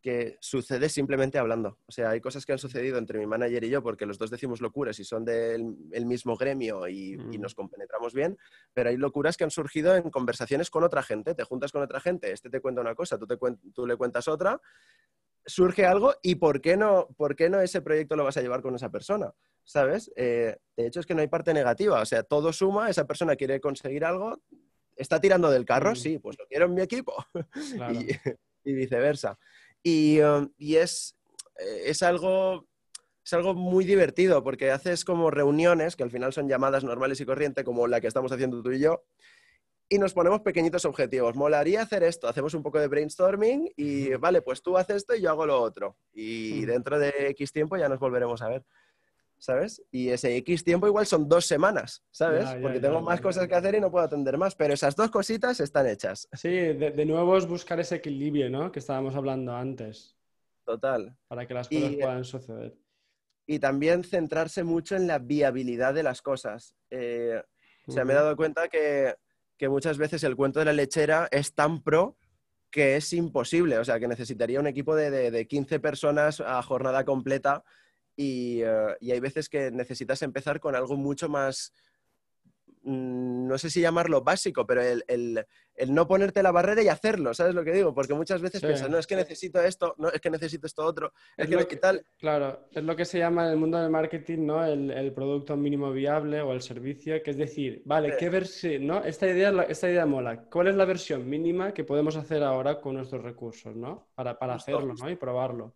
que sucede simplemente hablando. O sea, hay cosas que han sucedido entre mi manager y yo porque los dos decimos locuras y son del mismo gremio y, mm. nos compenetramos bien, pero hay locuras que han surgido en conversaciones con otra gente. Te juntas con otra gente, este te cuenta una cosa, tú, te tú le cuentas otra, surge algo y ¿por qué, no, ¿por qué no ese proyecto lo vas a llevar con esa persona? ¿Sabes? Eh, de hecho, es que no hay parte negativa. O sea, todo suma, esa persona quiere conseguir algo, está tirando del carro, mm. sí, pues lo quiero en mi equipo. y viceversa. Um, y, es, eh, es, algo, es algo muy divertido porque haces como reuniones, que al final son llamadas normales y corrientes, como la que estamos haciendo tú y yo, y nos ponemos pequeñitos objetivos. Molaría hacer esto, hacemos un poco de brainstorming y vale, pues tú haces esto y yo hago lo otro. Y dentro de X tiempo ya nos volveremos a ver. ¿Sabes? Y ese X tiempo igual son dos semanas, ¿sabes? Porque tengo más cosas que hacer y no puedo atender más, pero esas dos cositas están hechas. Sí, de, nuevo es buscar ese equilibrio, ¿no? Que estábamos hablando antes. Total. Para que las cosas puedan suceder. Y también centrarse mucho en la viabilidad de las cosas. Eh, o sea, me he dado cuenta que, muchas veces el cuento de la lechera es tan pro que es imposible. O sea, que necesitaría un equipo de, de, de 15 personas a jornada completa eh, y, hay veces que necesitas empezar con algo mucho más, mm, no sé si llamarlo básico, pero el, el no ponerte la barrera y hacerlo, ¿sabes lo que digo? Porque muchas veces piensas, no, es que necesito esto, no, es que necesito esto otro, es, que, tal... Claro, es lo que se llama en el mundo del marketing, ¿no? El, producto mínimo viable o el servicio, que es decir, vale, ¿qué versión, no? Esta idea, esta idea mola, ¿cuál es la versión mínima que podemos hacer ahora con nuestros recursos, ¿no? Para, para hacerlo, ¿no? Y probarlo.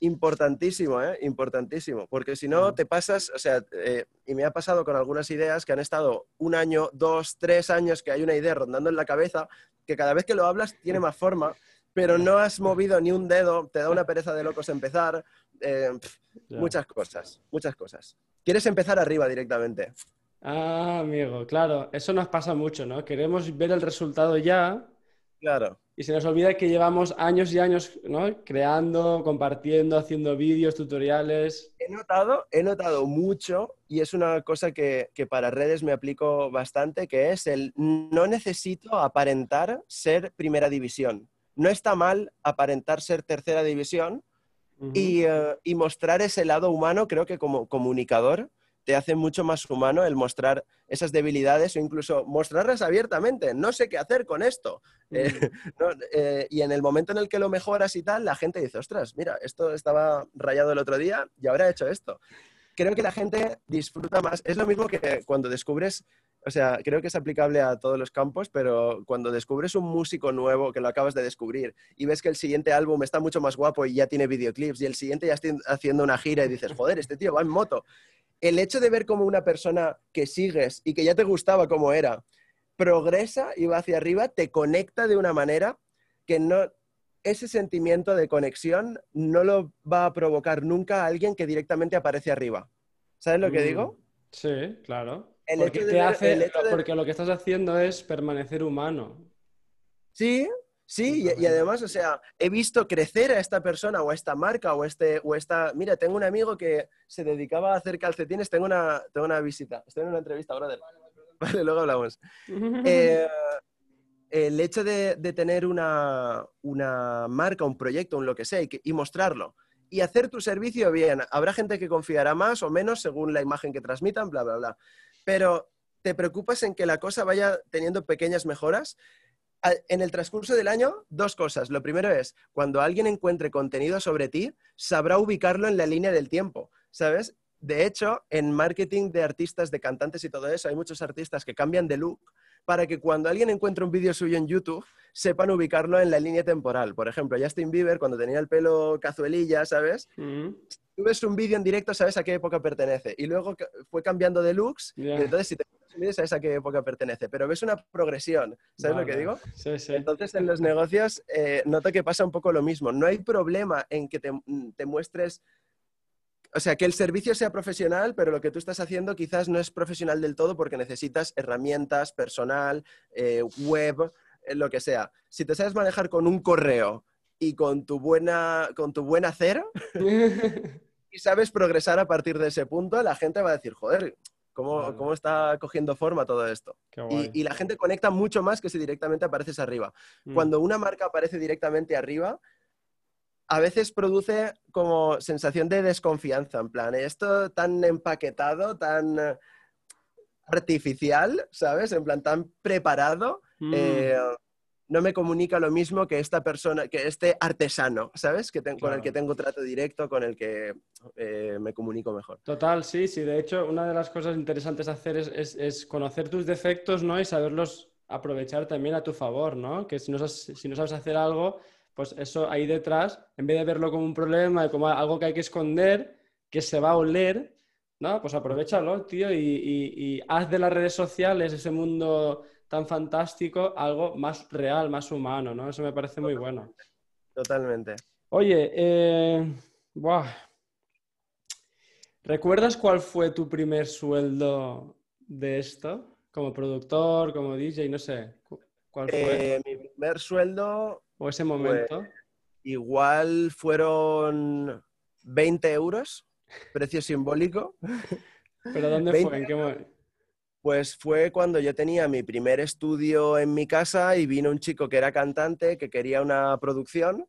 Importantísimo, ¿eh? Importantísimo, porque si no te pasas, o sea, eh, y me ha pasado con algunas ideas que han estado un año, dos, tres años que hay una idea rondando en la cabeza que cada vez que lo hablas tiene más forma, pero no has movido ni un dedo, te da una pereza de locos empezar, eh, muchas cosas, muchas cosas. Quieres empezar arriba directamente. Ah, amigo, claro, eso nos pasa mucho, ¿no? Queremos ver el resultado ya. Claro. Y se nos olvida que llevamos años y años ¿no? creando, compartiendo, haciendo vídeos, tutoriales. He notado, he notado mucho, y es una cosa que, para redes me aplico bastante, que es el no necesito aparentar ser primera división. No está mal aparentar ser tercera división y, eh, y mostrar ese lado humano, creo que como comunicador, te hace mucho más humano el mostrar esas debilidades o incluso mostrarlas abiertamente. No sé qué hacer con esto. Eh, eh, y en el momento en el que lo mejoras y tal, la gente dice, ostras, mira, esto estaba rayado el otro día y ahora he hecho esto. creo que la gente disfruta más. Es lo mismo que cuando descubres, o sea, creo que es aplicable a todos los campos, pero cuando descubres un músico nuevo que lo acabas de descubrir y ves que el siguiente álbum está mucho más guapo y ya tiene videoclips y el siguiente ya está haciendo una gira y dices, joder, este tío va en moto. El hecho de ver como una persona que sigues y que ya te gustaba como era, progresa y va hacia arriba, te conecta de una manera que no, ese sentimiento de conexión no lo va a provocar nunca alguien que directamente aparece arriba. ¿Sabes lo que mm, digo? Sí, claro. porque, te hace, porque lo que estás haciendo es permanecer humano. Sí, sí, y, además, o sea, he visto crecer a esta persona o a esta marca o, este, o esta... Mira, tengo un amigo que se dedicaba a hacer calcetines, tengo una, tengo una visita, estoy en una entrevista, brother. Vale, luego hablamos. Eh, el hecho de, tener una, marca, un proyecto, un lo que sea, y, mostrarlo, y hacer tu servicio bien, habrá gente que confiará más o menos según la imagen que transmitan, bla, bla, bla. Pero te preocupas en que la cosa vaya teniendo pequeñas mejoras. En el transcurso del año, dos cosas. Lo primero es, cuando alguien encuentre contenido sobre ti, sabrá ubicarlo en la línea del tiempo, ¿sabes? De hecho, en marketing de artistas, de cantantes y todo eso, hay muchos artistas que cambian de look para que cuando alguien encuentre un vídeo suyo en YouTube, sepan ubicarlo en la línea temporal. Por ejemplo, Justin Bieber, cuando tenía el pelo cazuelilla, ¿sabes? Mm. tú ves un vídeo en directo, sabes a qué época pertenece. Y luego fue cambiando de looks, y entonces si te ves un vídeo, sabes a qué época pertenece. Pero ves una progresión, ¿sabes lo que digo? Sí, sí. Entonces, en los negocios, eh, noto que pasa un poco lo mismo. No hay problema en que te, te muestres o sea, que el servicio sea profesional, pero lo que tú estás haciendo quizás no es profesional del todo porque necesitas herramientas, personal, eh, web, eh, lo que sea. Si te sabes manejar con un correo y con tu buena, con tu buen hacer y sabes progresar a partir de ese punto, la gente va a decir, joder, ¿cómo, cómo está cogiendo forma todo esto? Y, la gente conecta mucho más que si directamente apareces arriba. Mm. Cuando una marca aparece directamente arriba, a veces produce como sensación de desconfianza, en plan, esto tan empaquetado, tan artificial, ¿sabes? En plan, tan preparado, mm. eh, no me comunica lo mismo que esta persona, que este artesano, ¿sabes? Que Con el que tengo trato directo, con el que eh, me comunico mejor. Total, sí, sí. De hecho, una de las cosas interesantes a hacer es, conocer tus defectos, ¿no? Y saberlos aprovechar también a tu favor, ¿no? Que si no, si no sabes hacer algo, pues eso ahí detrás, en vez de verlo como un problema como algo que hay que esconder, que se va a oler, ¿no? Pues aprovechalo, tío, y, haz de las redes sociales, ese mundo tan fantástico, algo más real, más humano, ¿no? Eso me parece muy bueno. Totalmente. Oye, eh, ¿recuerdas cuál fue tu primer sueldo de esto? Como productor, como DJ, no sé. ¿Cuál fue? Eh, mi primer sueldo ¿O ese momento? igual fueron 20 euros, precio simbólico. ¿Pero dónde fue? ¿En qué momento? Pues fue cuando yo tenía mi primer estudio en mi casa y vino un chico que era cantante, que quería una producción,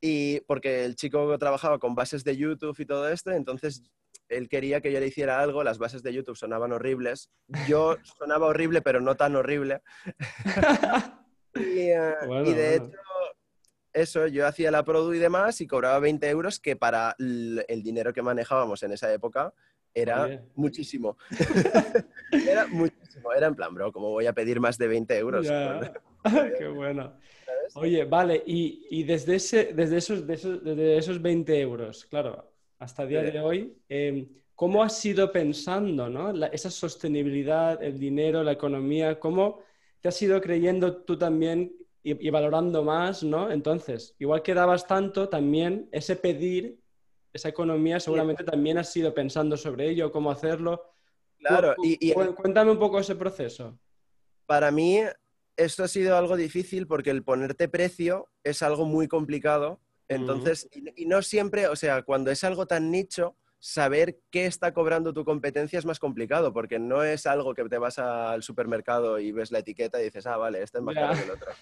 y porque el chico trabajaba con bases de YouTube y todo esto, entonces él quería que yo le hiciera algo, las bases de YouTube sonaban horribles, yo sonaba horrible, pero no tan horrible. y, eh, y, de hecho eso, yo hacía la produ y demás y cobraba 20 euros, que para el, dinero que manejábamos en esa época era muchísimo. era muchísimo. Era en plan, bro, ¿cómo voy a pedir más de 20 euros? Qué bueno. Oye, vale, y, desde, ese, desde, esos, desde esos 20 euros, claro, hasta el día de hoy, em, ¿cómo has ido pensando, ¿no? esa sostenibilidad, el dinero, la economía, ¿cómo te has ido creyendo tú también y, valorando más, ¿no? Entonces, igual que dabas tanto, también ese pedir, esa economía, seguramente también has ido pensando sobre ello, cómo hacerlo. Claro, y, cuéntame un poco ese proceso. Para mí, esto ha sido algo difícil porque el ponerte precio es algo muy complicado. Entonces, y no siempre, o sea, cuando es algo tan nicho, saber qué está cobrando tu competencia es más complicado, porque no es algo que te vas al supermercado y ves la etiqueta y dices, ah, vale, este es más caro que el otro.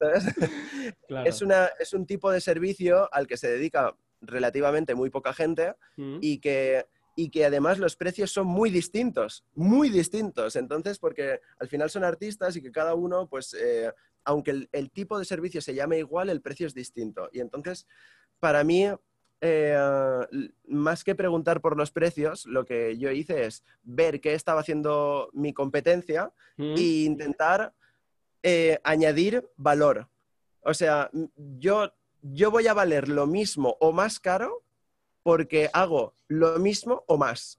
es, una, es un tipo de servicio al que se dedica relativamente muy poca gente mm. y, que, y que además los precios son muy distintos, muy distintos. Entonces, porque al final son artistas y que cada uno, pues, eh, aunque el, el tipo de servicio se llame igual, el precio es distinto. Y entonces, para mí, eh, más que preguntar por los precios, lo que yo hice es ver qué estaba haciendo mi competencia Mm. e intentar eh, añadir valor. O sea, yo, yo voy a valer lo mismo o más caro porque hago lo mismo o más,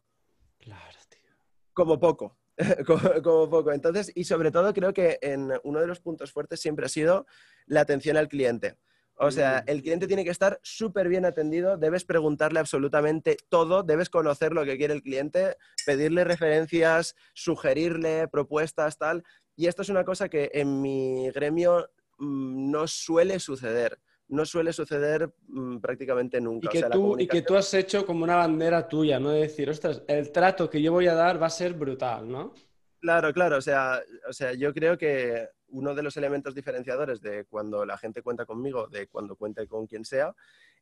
Claro, tío. como poco. como, como poco. Entonces, y sobre todo creo que en uno de los puntos fuertes siempre ha sido la atención al cliente. O sea, el cliente tiene que estar súper bien atendido, debes preguntarle absolutamente todo, debes conocer lo que quiere el cliente, pedirle referencias, sugerirle propuestas, tal. Y esto es una cosa que en mi gremio mm, no suele suceder. No suele suceder mm, prácticamente nunca. Y O que, sea, tú, y que tú has hecho como una bandera tuya, ¿no? De decir, ostras, el trato que yo voy a dar va a ser brutal, ¿no? Claro, claro. O sea, o sea, yo creo que uno de los elementos diferenciadores de cuando la gente cuenta conmigo, de cuando cuente con quien sea,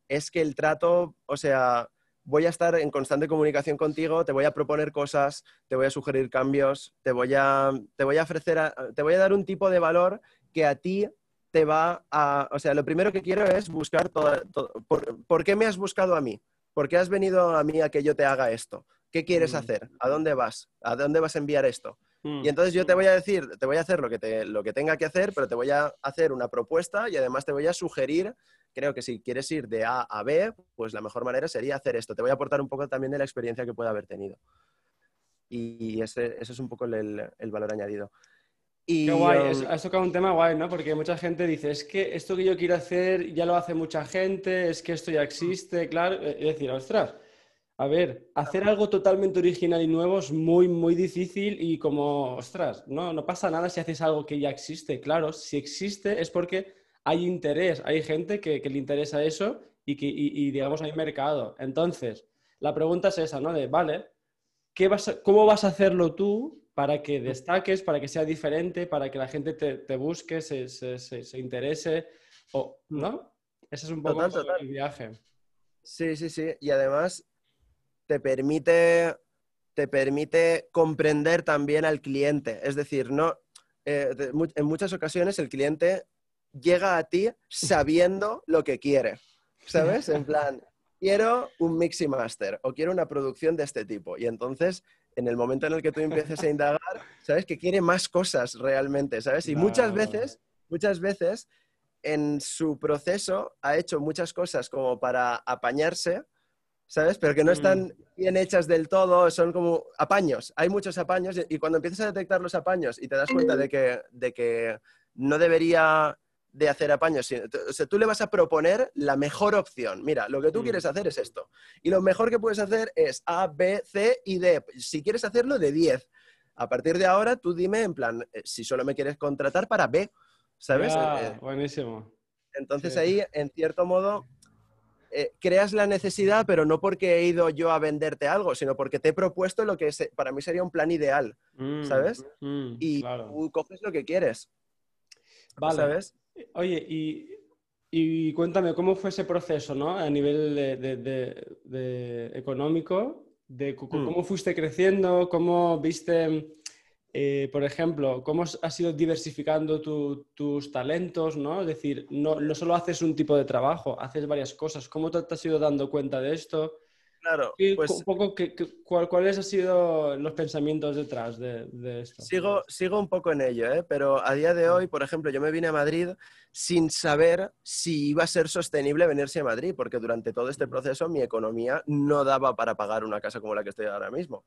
es que el trato, o sea, voy a estar en constante comunicación contigo, te voy a proponer cosas, te voy a sugerir cambios, te voy a, te voy a ofrecer, a- te voy a dar un tipo de valor que a ti te va a, o sea, lo primero que quiero es buscar todo, todo- por, ¿por qué me has buscado a mí? ¿Por qué has venido a mí a que yo te haga esto? ¿Qué quieres Mm. hacer? ¿A dónde vas? ¿A dónde vas a enviar esto? Mm. Y entonces yo te voy a decir, te voy a hacer lo que, te, lo que tenga que hacer, pero te voy a hacer una propuesta y además te voy a sugerir, creo que si quieres ir de A a B, pues la mejor manera sería hacer esto. Te voy a aportar un poco también de la experiencia que pueda haber tenido. Y ese, ese es un poco el, el valor añadido. Y, Qué guay, um, has tocado un tema guay, ¿no? Porque mucha gente dice, es que esto que yo quiero hacer ya lo hace mucha gente, es que esto ya existe, claro. Eh, Es decir, ostras, a ver, hacer algo totalmente original y nuevo es muy, muy difícil y como, ostras, no, no pasa nada si haces algo que ya existe. Claro, si existe es porque hay interés, hay gente que, que le interesa eso y, que, y, y, digamos, hay mercado. Entonces, la pregunta es esa, ¿no? De, vale, ¿qué vas a- ¿cómo vas a hacerlo tú para que destaques, para que sea diferente, para que la gente te, te busque, se, se- se- se interese? O, ¿No? Ese es un poco Total, total. el viaje. Sí, sí, sí. Y además te permite, te permite comprender también al cliente. Es decir, no, eh, de- en muchas ocasiones el cliente llega a ti sabiendo lo que quiere. ¿Sabes? En plan, quiero un mix y master o quiero una producción de este tipo. Y entonces, en el momento en el que tú empieces a indagar, sabes que quiere más cosas realmente, ¿sabes? Y muchas veces, muchas veces en su proceso ha hecho muchas cosas como para apañarse, ¿sabes? Pero que no están bien hechas del todo, son como apaños. Hay muchos apaños y- cuando empiezas a detectar los apaños y te das cuenta de que, de que no debería de hacer apaños, o sea, tú le vas a proponer la mejor opción. Mira, lo que tú Mm. quieres hacer es esto. Y lo mejor que puedes hacer es A, B, C y D. Si quieres hacerlo, de 10. A partir de ahora, tú dime en plan, eh, si solo me quieres contratar para B, ¿sabes? Ya, Eh, buenísimo. entonces Sí. ahí, en cierto modo, eh, creas la necesidad, pero no porque he ido yo a venderte algo, sino porque te he propuesto lo que se- para mí sería un plan ideal. Mm, ¿sabes? mm, Y claro. tú coges lo que quieres, Vale. ¿sabes? Oye, y, y cuéntame, ¿cómo fue ese proceso, ¿no? A nivel de, de- de- de económico, de Mm. cómo fuiste creciendo, cómo viste, eh, por ejemplo, cómo has ido diversificando tu- tus talentos, ¿no? Es decir, no, solo haces un tipo de trabajo, haces varias cosas. ¿Cómo te has ido dando cuenta de esto? Claro, ¿Qué- pues un poco, cuál- ¿cuáles han sido los pensamientos detrás de, de esto? sigo, sigo un poco en ello, ¿eh? pero a día de hoy, por ejemplo, yo me vine a Madrid sin saber si iba a ser sostenible venirse a Madrid, porque durante todo este proceso mi economía no daba para pagar una casa como la que estoy ahora mismo.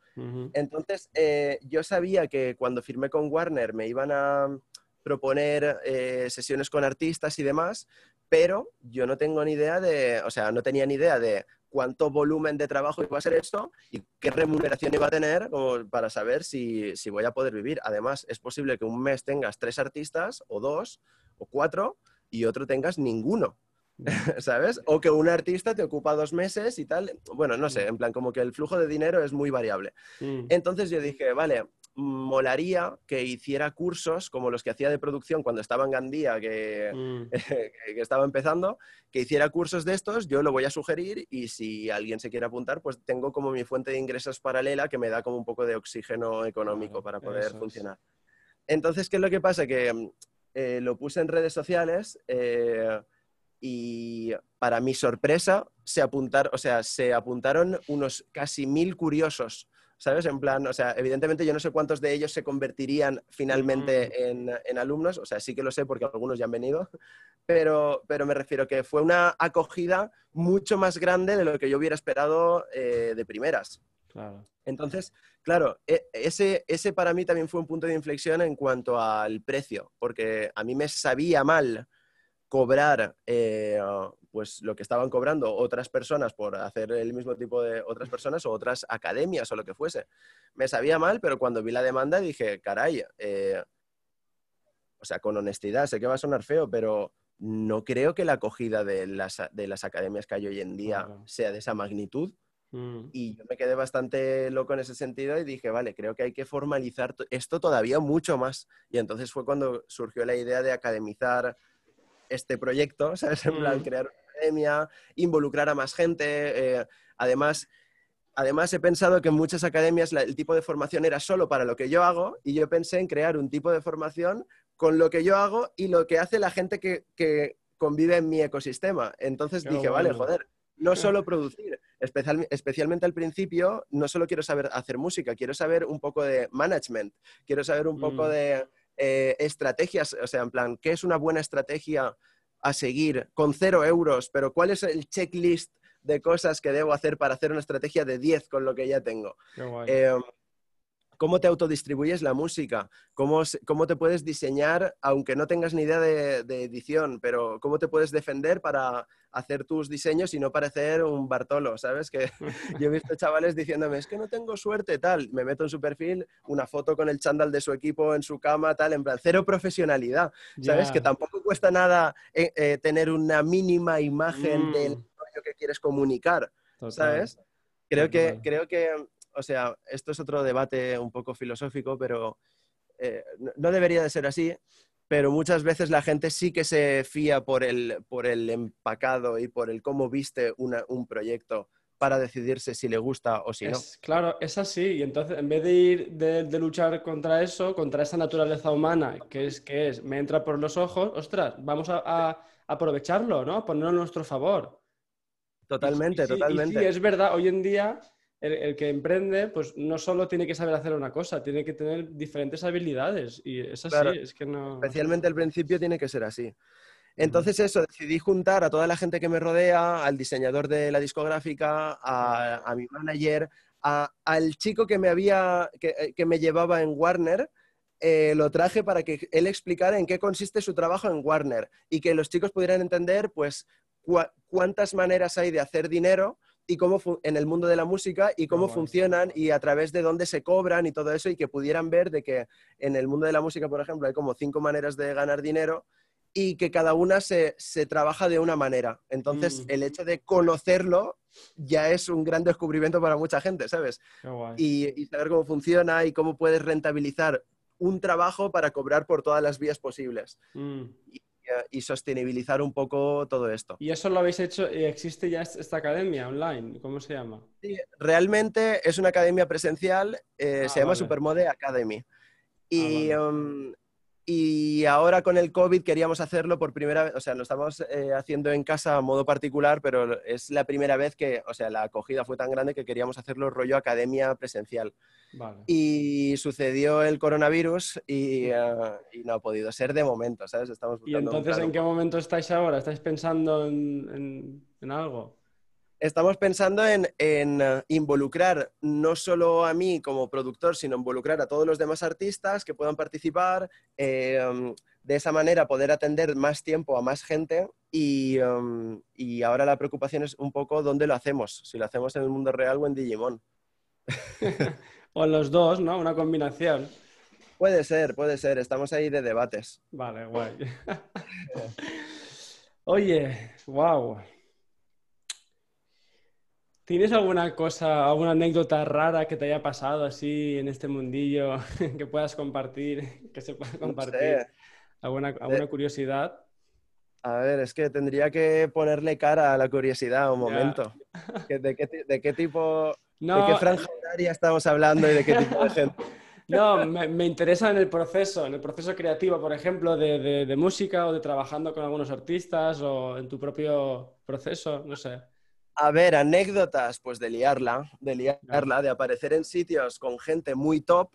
Entonces, eh, yo sabía que cuando firmé con Warner me iban a proponer eh, sesiones con artistas y demás, pero yo no tengo ni idea de, o sea, no tenía ni idea de cuánto volumen de trabajo iba a ser esto y qué remuneración iba a tener como para saber si, si voy a poder vivir. Además, es posible que un mes tengas tres artistas o dos o cuatro y otro tengas ninguno. ¿Sabes? O que un artista te ocupa dos meses y tal. Bueno, no sé, en plan, como que el flujo de dinero es muy variable. Mm. Entonces yo dije, vale, molaría que hiciera cursos como los que hacía de producción cuando estaba en Gandía, que, Mm. que- estaba empezando, que hiciera cursos de estos, yo lo voy a sugerir y si alguien se quiere apuntar, pues tengo como mi fuente de ingresos paralela que me da como un poco de oxígeno económico Claro, para poder es. funcionar. Entonces, ¿qué es lo que pasa? Que eh, lo puse en redes sociales eh, y para mi sorpresa se apuntaron, o sea, se apuntaron unos casi mil curiosos ¿sabes? En plan, o sea, evidentemente yo no sé cuántos de ellos se convertirían finalmente en, alumnos, o sea, sí que lo sé porque algunos ya han venido, pero, pero me refiero que fue una acogida mucho más grande de lo que yo hubiera esperado eh, de primeras. Entonces, claro, e, ese, ese para mí también fue un punto de inflexión en cuanto al precio, porque a mí me sabía mal cobrar eh, pues lo que estaban cobrando otras personas por hacer el mismo tipo de otras personas o otras academias o lo que fuese. Me sabía mal, pero cuando vi la demanda dije, caray, eh, o sea, con honestidad, sé que va a sonar feo, pero no creo que la acogida de las, de las academias que hay hoy en día sea de esa magnitud. Mm. Y yo me quedé bastante loco en ese sentido y dije, vale, creo que hay que formalizar esto todavía mucho más. Y entonces fue cuando surgió la idea de academizar este proyecto, ¿sabes? En plan, mm. crear academia, involucrar a más gente. Eh, además, además, he pensado que en muchas academias el tipo de formación era solo para lo que yo hago y yo pensé en crear un tipo de formación con lo que yo hago y lo que hace la gente que, convive en mi ecosistema. Entonces dije, vale, joder, no solo producir, especialmente al principio, no solo quiero saber hacer música, quiero saber un poco de management, quiero saber un poco mm. de eh, estrategias, o sea, en plan, ¿qué es una buena estrategia a seguir con cero euros, pero cuál es el checklist de cosas que debo hacer para hacer una estrategia de 10 con lo que ya tengo. Em, ¿Cómo te autodistribuyes la música? ¿Cómo, ¿Cómo, te puedes diseñar, aunque no tengas ni idea de, edición, pero cómo te puedes defender para hacer tus diseños y no parecer un Bartolo, ¿sabes? Que yo he visto chavales diciéndome, es que no tengo suerte, tal. Me meto en su perfil, una foto con el chándal de su equipo en su cama, tal, en plan, cero profesionalidad, ¿sabes? Que tampoco cuesta nada eh, eh, tener una mínima imagen del mm. rollo que quieres comunicar, ¿sabes? Creo que, creo que o sea, esto es otro debate un poco filosófico, pero eh, no debería de ser así, pero muchas veces la gente sí que se fía por el, por el empacado y por el cómo viste un proyecto para decidirse si le gusta o si no. Claro, es así. Y entonces, en vez de ir de, luchar contra eso, contra esa naturaleza humana, que es, que es, me entra por los ojos, ostras, vamos a, aprovecharlo, ¿no? Ponerlo a nuestro favor. Totalmente, totalmente. sí, es verdad, hoy en día el, que emprende, pues no solo tiene que saber hacer una cosa, tiene que tener diferentes habilidades. Y es así, es que no. Especialmente al principio tiene que ser así. Entonces, eso, decidí juntar a toda la gente que me rodea, al diseñador de la discográfica, a, mi manager, al chico que me había, que, eh, me llevaba en Warner. Eh, lo traje para que él explicara en qué consiste su trabajo en Warner y que los chicos pudieran entender, pues, cuántas maneras hay de hacer dinero y cómo en el mundo de la música y cómo funcionan y a través de dónde se cobran y todo eso y que pudieran ver de que en el mundo de la música, por ejemplo, hay como cinco maneras de ganar dinero y que cada una se, trabaja de una manera. Entonces, mm. el hecho de conocerlo ya es un gran descubrimiento para mucha gente, ¿sabes? Y, saber cómo funciona y cómo puedes rentabilizar un trabajo para cobrar por todas las vías posibles. Mm y sostenibilizar un poco todo esto. ¿Y eso lo habéis hecho? ¿Existe ya esta academia online? ¿Cómo se llama? Sí, realmente es una academia presencial, eh, ah, se llama Supermode Academy. Y ah, um, y ahora con el COVID queríamos hacerlo por primera vez, o sea, lo estamos eh, haciendo en casa a modo particular, pero es la primera vez que, o sea, la acogida fue tan grande que queríamos hacerlo rollo academia presencial. Y sucedió el coronavirus y, eh, y, no ha podido ser de momento, ¿sabes? Estamos ¿Y entonces en qué momento estáis ahora? ¿Estáis pensando en, en algo? Estamos pensando en, eh, involucrar no solo a mí como productor, sino involucrar a todos los demás artistas que puedan participar, eh, de esa manera poder atender más tiempo a más gente y, um, y, ahora la preocupación es un poco dónde lo hacemos, si lo hacemos en el mundo real o en Digimon. o los dos, ¿no? Una combinación. Puede ser, puede ser, estamos ahí de debates. Vale, guay. Oye, wow. ¿Tienes alguna cosa, alguna anécdota rara que te haya pasado así en este mundillo que puedas compartir, que se pueda compartir? ¿Alguna, alguna curiosidad? A ver, es que tendría que ponerle cara a la curiosidad un momento. ¿De, qué, tipo, de qué franja horaria estamos hablando y de qué tipo de gente? No, me, interesa en el proceso, en el proceso creativo, por ejemplo, de, de, música o de trabajando con algunos artistas o en tu propio proceso, no sé. A ver, anécdotas, pues de liarla, de liarla, de aparecer en sitios con gente muy top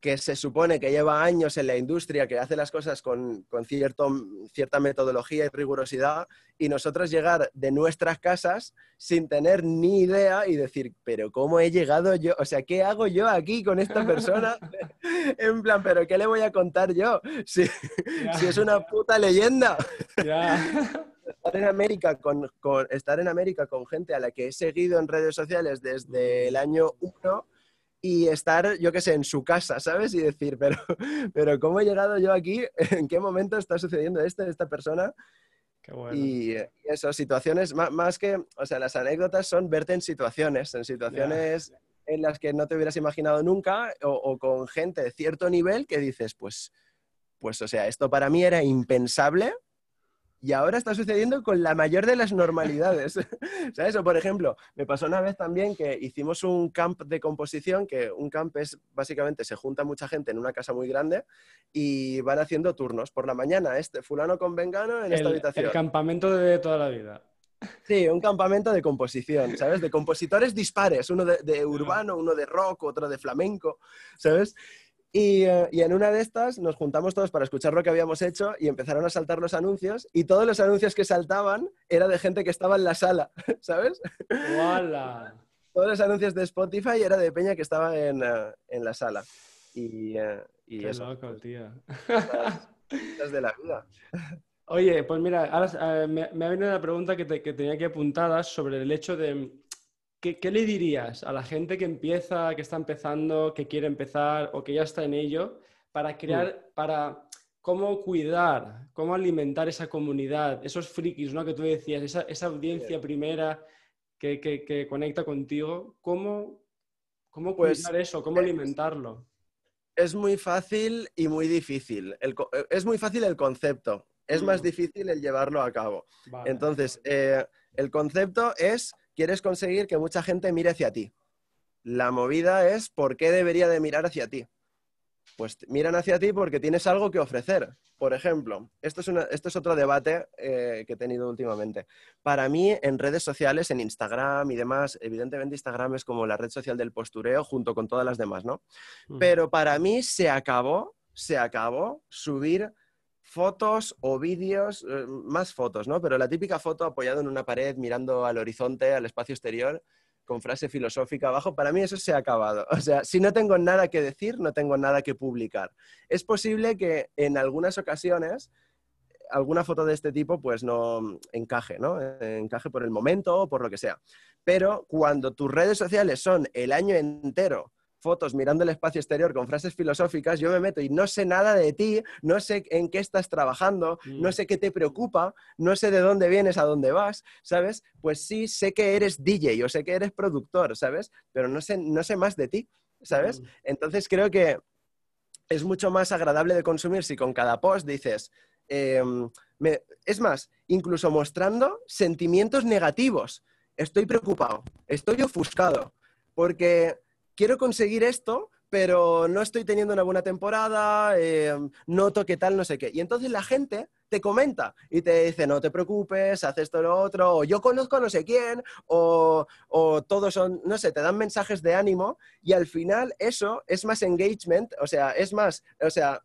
que se supone que lleva años en la industria, que hace las cosas con, cierta metodología y rigurosidad, y nosotros llegar de nuestras casas sin tener ni idea y decir, pero ¿cómo he llegado yo? O sea, ¿qué hago yo aquí con esta persona? en plan, ¿pero qué le voy a contar yo? Si, es una puta leyenda. Estar en, América con, estar en América con gente a la que he seguido en redes sociales desde el año 1 y estar, yo qué sé, en su casa, ¿sabes? Y decir, pero, pero ¿cómo he llegado yo aquí? ¿En qué momento está sucediendo esto de esta persona? Qué bueno. Y eso, situaciones, más, que, o sea, las anécdotas son verte en situaciones, en situaciones en las que no te hubieras imaginado nunca o, o, con gente de cierto nivel que dices, pues, pues, o sea, esto para mí era impensable y ahora está sucediendo con la mayor de las normalidades. ¿Sabes? O por ejemplo, me pasó una vez también que hicimos un camp de composición, que un camp es básicamente se junta mucha gente en una casa muy grande y van haciendo turnos. Por la mañana, este fulano con vengano en esta habitación. El campamento de toda la vida. Sí, un campamento de composición, ¿sabes? De compositores dispares, uno de, de urbano, uno de rock, otro de flamenco, ¿sabes? Eh, y, en una de estas nos juntamos todos para escuchar lo que habíamos hecho y empezaron a saltar los anuncios y todos los anuncios que saltaban era de gente que estaba en la sala, ¿sabes? ¡Wala! Todos los anuncios de Spotify era de Peña que estaba en, eh, la sala. Y, uh, y Qué loco, tío. Las de la vida. Oye, pues mira, ahora me, ha venido una pregunta que, que tenía aquí apuntada sobre el hecho de ¿Qué, le dirías a la gente que empieza, que está empezando, que quiere empezar o que ya está en ello, para crear, mm. para cómo cuidar, cómo alimentar esa comunidad, esos frikis, ¿no? Que tú decías, esa, audiencia primera que, conecta contigo, ¿cómo, cómo pues, cuidar eso, cómo alimentarlo? Es muy fácil y muy difícil. Eh, es muy fácil el concepto, es más mm. difícil el llevarlo a cabo. Entonces, eh, el concepto es quieres conseguir que mucha gente mire hacia ti. La movida es por qué debería de mirar hacia ti. Pues miran hacia ti porque tienes algo que ofrecer. Por ejemplo, esto es, esto es otro debate eh, que he tenido últimamente. Para mí, en redes sociales, en Instagram y demás, evidentemente Instagram es como la red social del postureo junto con todas las demás, ¿no? Pero para mí se acabó, se acabó subir fotos o vídeos, eh, más fotos, ¿no? Pero la típica foto apoyado en una pared, mirando al horizonte, al espacio exterior, con frase filosófica abajo, para mí eso se ha acabado. O sea, si no tengo nada que decir, no tengo nada que publicar. Es posible que en algunas ocasiones alguna foto de este tipo pues no encaje, ¿no? Encaje por el momento o por lo que sea. Pero cuando tus redes sociales son el año entero fotos mirando el espacio exterior con frases filosóficas, yo me meto y no sé nada de ti, no sé en qué estás trabajando, no mm. sé qué te preocupa, no sé de dónde vienes, a dónde vas, ¿sabes? Pues sí, sé que eres DJ o sé que eres productor, ¿sabes? Pero no sé, no sé más de ti, ¿sabes? Mm. Entonces creo que es mucho más agradable de consumir si con cada post dices... Em, es más, incluso mostrando sentimientos negativos. Estoy preocupado, estoy ofuscado, porque quiero conseguir esto, pero no estoy teniendo una buena temporada, eh, noto que tal, no sé qué. Y entonces la gente te comenta y te dice, no te preocupes, haz esto, lo otro, o yo conozco a no sé quién, o, o todos son, no sé, te dan mensajes de ánimo y al final eso es más engagement, o sea, es más, o sea,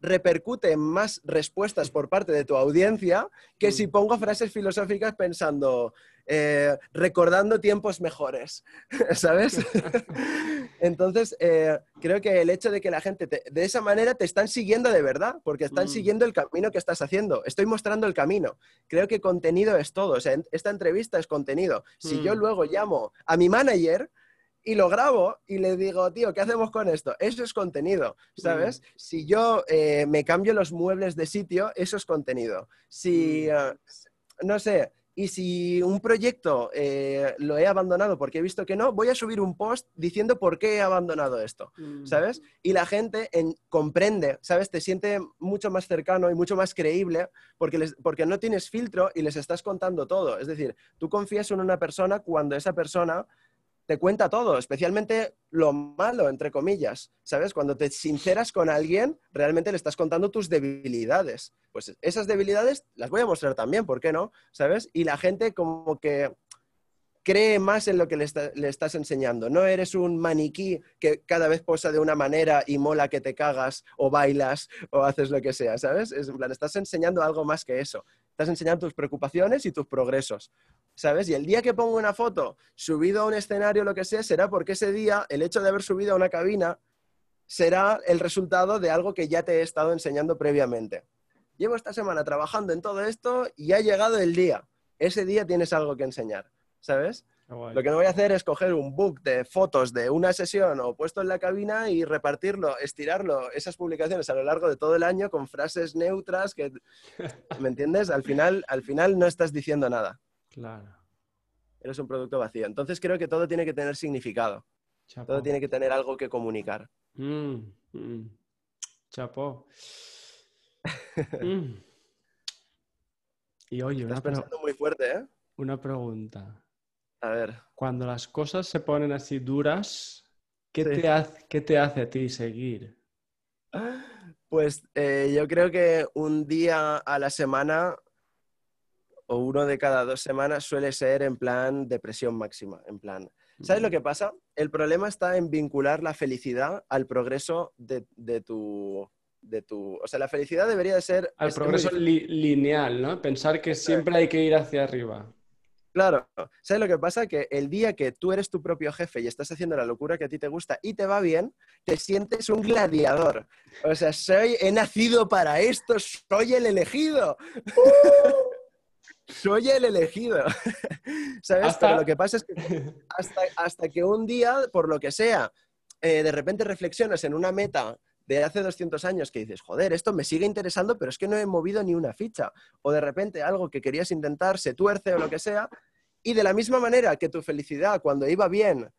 repercute en más respuestas por parte de tu audiencia que si mm. pongo frases filosóficas pensando, eh, recordando tiempos mejores, ¿sabes? Entonces, eh, creo que el hecho de que la gente de esa manera te están siguiendo de verdad, porque están mm. siguiendo el camino que estás haciendo. Estoy mostrando el camino. Creo que contenido es todo. O sea, esta entrevista es contenido. Si yo mm. luego llamo a mi manager, y lo grabo y le digo, tío, ¿qué hacemos con esto? Eso es contenido, ¿sabes? Si yo eh, me cambio los muebles de sitio, eso es contenido. Si, no sé, y si un proyecto eh, lo he abandonado porque he visto que no, voy a subir un post diciendo por qué he abandonado esto, mm. ¿sabes? Y la gente comprende, ¿sabes? Te siente mucho más cercano y mucho más creíble porque, porque no tienes filtro y les estás contando todo. Es decir, tú confías en una persona cuando esa persona te cuenta todo, especialmente lo malo, entre comillas, ¿sabes? Cuando te sinceras con alguien, realmente le estás contando tus debilidades. Pues esas debilidades las voy a mostrar también, ¿por qué no? ¿Sabes? Y la gente como que cree más en lo que le, estás enseñando. No eres un maniquí que cada vez posa de una manera y mola que te cagas o bailas o haces lo que sea, ¿sabes? Es, en plan, estás enseñando algo más que eso. Estás enseñando tus preocupaciones y tus progresos. ¿sabes? Y el día que pongo una foto subido a un escenario, lo que sea, será porque ese día, el hecho de haber subido a una cabina, será el resultado de algo que ya te he estado enseñando previamente. Llevo esta semana trabajando en todo esto y ha llegado el día. Ese día tienes algo que enseñar, ¿sabes? Lo que no voy a hacer es coger un book de fotos de una sesión o puesto en la cabina y repartirlo, estirarlo, esas publicaciones a lo largo de todo el año con frases neutras que, ¿me entiendes? Al final, al final no estás diciendo nada. Claro. Eres un producto vacío. Entonces creo que todo tiene que tener significado. Todo tiene que tener algo que comunicar. Mm, mm. Chapo. Mm. Y oye, Estás pensando muy fuerte, ¿eh? Una pregunta. A ver. Cuando las cosas se ponen así duras, ¿qué, te, hace, ¿qué te hace a ti seguir? Pues eh, yo creo que un día a la semana o uno de cada dos semanas suele ser en plan depresión máxima, en plan... ¿Sabes lo que pasa? El problema está en vincular la felicidad al progreso de, tu, de tu... O sea, la felicidad debería de ser... Al progreso lineal, ¿no? Pensar que siempre hay que ir hacia arriba. Claro, ¿sabes lo que pasa? Que el día que tú eres tu propio jefe y estás haciendo la locura que a ti te gusta y te va bien, te sientes un gladiador. O sea, soy, he nacido para esto, soy el elegido. soy el elegido. ¿Sabes? Pero lo que pasa es que hasta, que un día, por lo que sea, eh, de repente reflexionas en una meta de hace 200 años que dices, joder, esto me sigue interesando, pero es que no he movido ni una ficha. O de repente algo que querías intentar se tuerce o lo que sea. Y de la misma manera que tu felicidad cuando iba bien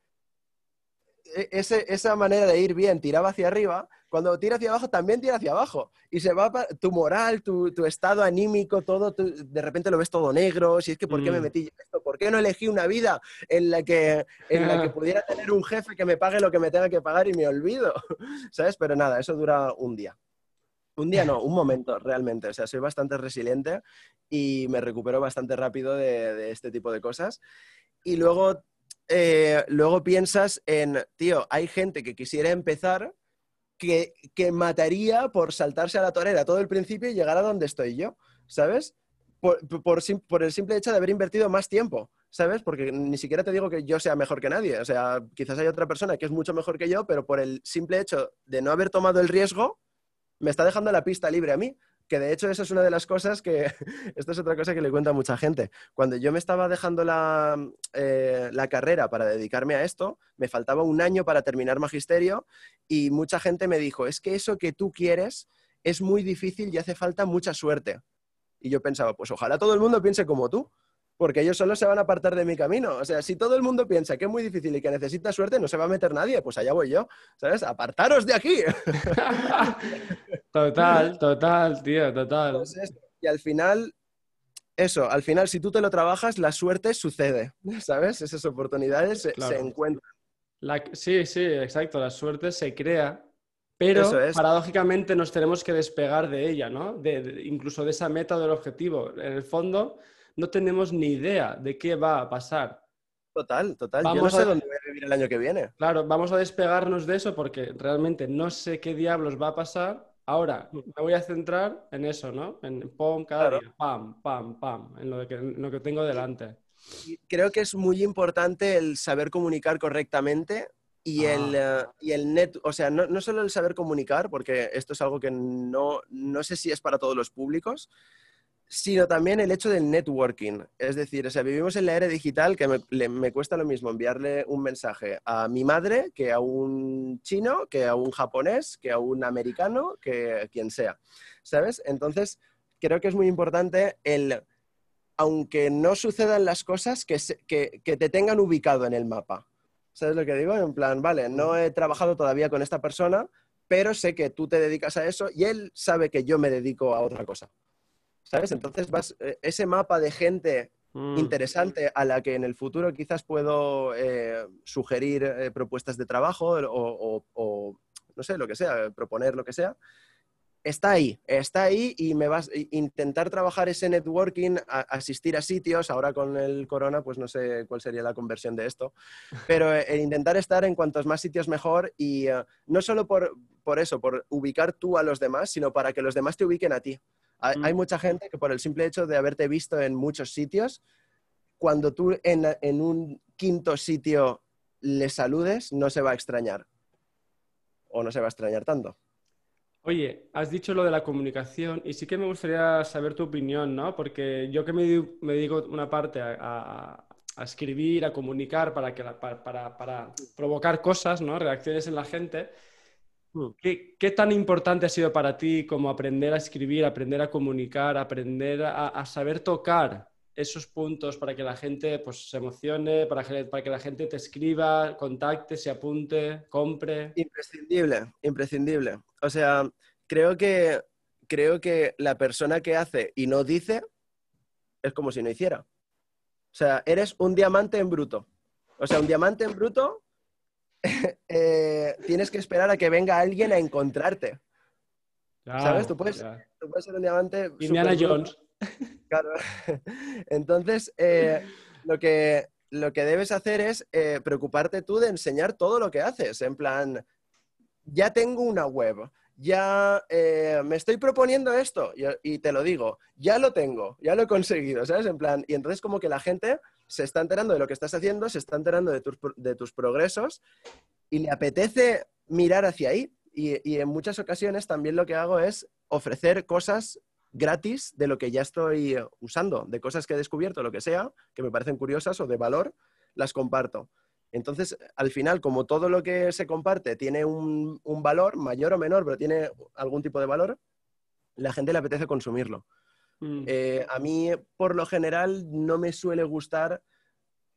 e, esa manera de ir bien tiraba hacia arriba, cuando tira hacia abajo también tira hacia abajo. Y se va tu moral, tu, estado anímico, todo, de repente lo ves todo negro. Si es que, ¿por qué me mm. metí esto? ¿Por qué no elegí una vida en la, que, en la que pudiera tener un jefe que me pague lo que me tenga que pagar y me olvido? ¿Sabes? Pero nada, eso dura un día. Un día no, un momento, realmente. O sea, soy bastante resiliente y me recupero bastante rápido de, de este tipo de cosas. Y luego eh, luego piensas en, tío, hay gente que quisiera empezar que, mataría por saltarse a la torera todo el principio y llegar a donde estoy yo, ¿sabes? Por, por, el simple hecho de haber invertido más tiempo, ¿sabes? Porque ni siquiera te digo que yo sea mejor que nadie, o sea, quizás hay otra persona que es mucho mejor que yo, pero por el simple hecho de no haber tomado el riesgo, me está dejando la pista libre a mí que de hecho esa es una de las cosas que, esto es otra cosa que le cuenta mucha gente. Cuando yo me estaba dejando eh, la, carrera para dedicarme a esto, me faltaba un año para terminar magisterio y mucha gente me dijo, es que eso que tú quieres es muy difícil y hace falta mucha suerte. Y yo pensaba, pues ojalá todo el mundo piense como tú porque ellos solo se van a apartar de mi camino. O sea, si todo el mundo piensa que es muy difícil y que necesita suerte, no se va a meter nadie, pues allá voy yo, ¿sabes? Apartaros de aquí. total, total, tío, total. y al final, eso, al final, si tú te lo trabajas, la suerte sucede, ¿sabes? Esas oportunidades se, encuentran. sí, sí, exacto, la suerte se crea, pero paradójicamente nos tenemos que despegar de ella, ¿no? incluso de esa meta del objetivo. En el fondo no tenemos ni idea de qué va a pasar. Total, total. Yo no sé dónde voy a vivir el año que viene. Claro, vamos a despegarnos de eso porque realmente no sé qué diablos va a pasar. Ahora me voy a centrar en eso, ¿no? En pom cada día, pam, pam, pam, en lo, que, lo que tengo delante. Creo que es muy importante el saber comunicar correctamente y, el, ah. eh, y el net, o sea, no, no, solo el saber comunicar, porque esto es algo que no, no sé si es para todos los públicos, sino también el hecho del networking. Es decir, o sea, vivimos en la era digital que me, cuesta lo mismo enviarle un mensaje a mi madre que a un chino, que a un japonés, que a un americano, que a quien sea. ¿Sabes? Entonces, creo que es muy importante el, aunque no sucedan las cosas, que, que te tengan ubicado en el mapa. ¿Sabes lo que digo? En plan, vale, no he trabajado todavía con esta persona, pero sé que tú te dedicas a eso y él sabe que yo me dedico a otra cosa. ¿Sabes? Entonces vas, eh, ese mapa de gente mm. interesante a la que en el futuro quizás puedo eh, sugerir eh, propuestas de trabajo o, no sé, lo que sea, proponer lo que sea, está ahí, está ahí y me vas a intentar trabajar ese networking, asistir a sitios, ahora con el corona, pues no sé cuál sería la conversión de esto, pero eh, intentar estar en cuantos más sitios mejor y no solo por, eso, por ubicar tú a los demás, sino para que los demás te ubiquen a ti. Hay, mm. mucha gente que por el simple hecho de haberte visto en muchos sitios, cuando tú en, en un quinto sitio le saludes, no se va a extrañar. O no se va a extrañar tanto. Oye, has dicho lo de la comunicación y sí que me gustaría saber tu opinión, ¿no? Porque yo que me, dedico una parte a, escribir, a comunicar para, que para, provocar cosas, ¿no? Reacciones en la gente. Hmm. ¿Qué, tan importante ha sido para ti como aprender a escribir, aprender a comunicar, aprender a, saber tocar esos puntos para que la gente pues, se emocione, para para que la gente te escriba, contacte, se apunte, compre? Imprescindible, imprescindible. O sea, creo que, creo que la persona que hace y no dice es como si no hiciera. O sea, eres un diamante en bruto. O sea, un diamante en bruto eh, tienes que esperar a que venga alguien a encontrarte. ¿Sabes? Tú puedes, ser un diamante. Indiana Jones. Claro. Entonces, eh, lo, que, lo que debes hacer es eh, preocuparte tú de enseñar todo lo que haces. En plan, ya tengo una web, ya eh, me estoy proponiendo esto y, te lo digo, ya lo tengo, ya lo he conseguido, ¿sabes? En plan, y entonces como que la gente se está enterando de lo que estás haciendo, se está enterando de tus, de tus progresos y le apetece mirar hacia ahí. Y, y, en muchas ocasiones también lo que hago es ofrecer cosas gratis de lo que ya estoy usando, de cosas que he descubierto, lo que sea, que me parecen curiosas o de valor, las comparto. Entonces, al final, como todo lo que se comparte tiene un, valor, mayor o menor, pero tiene algún tipo de valor, la gente le apetece consumirlo. Mm. Eh, a mí, por lo general, no me suele gustar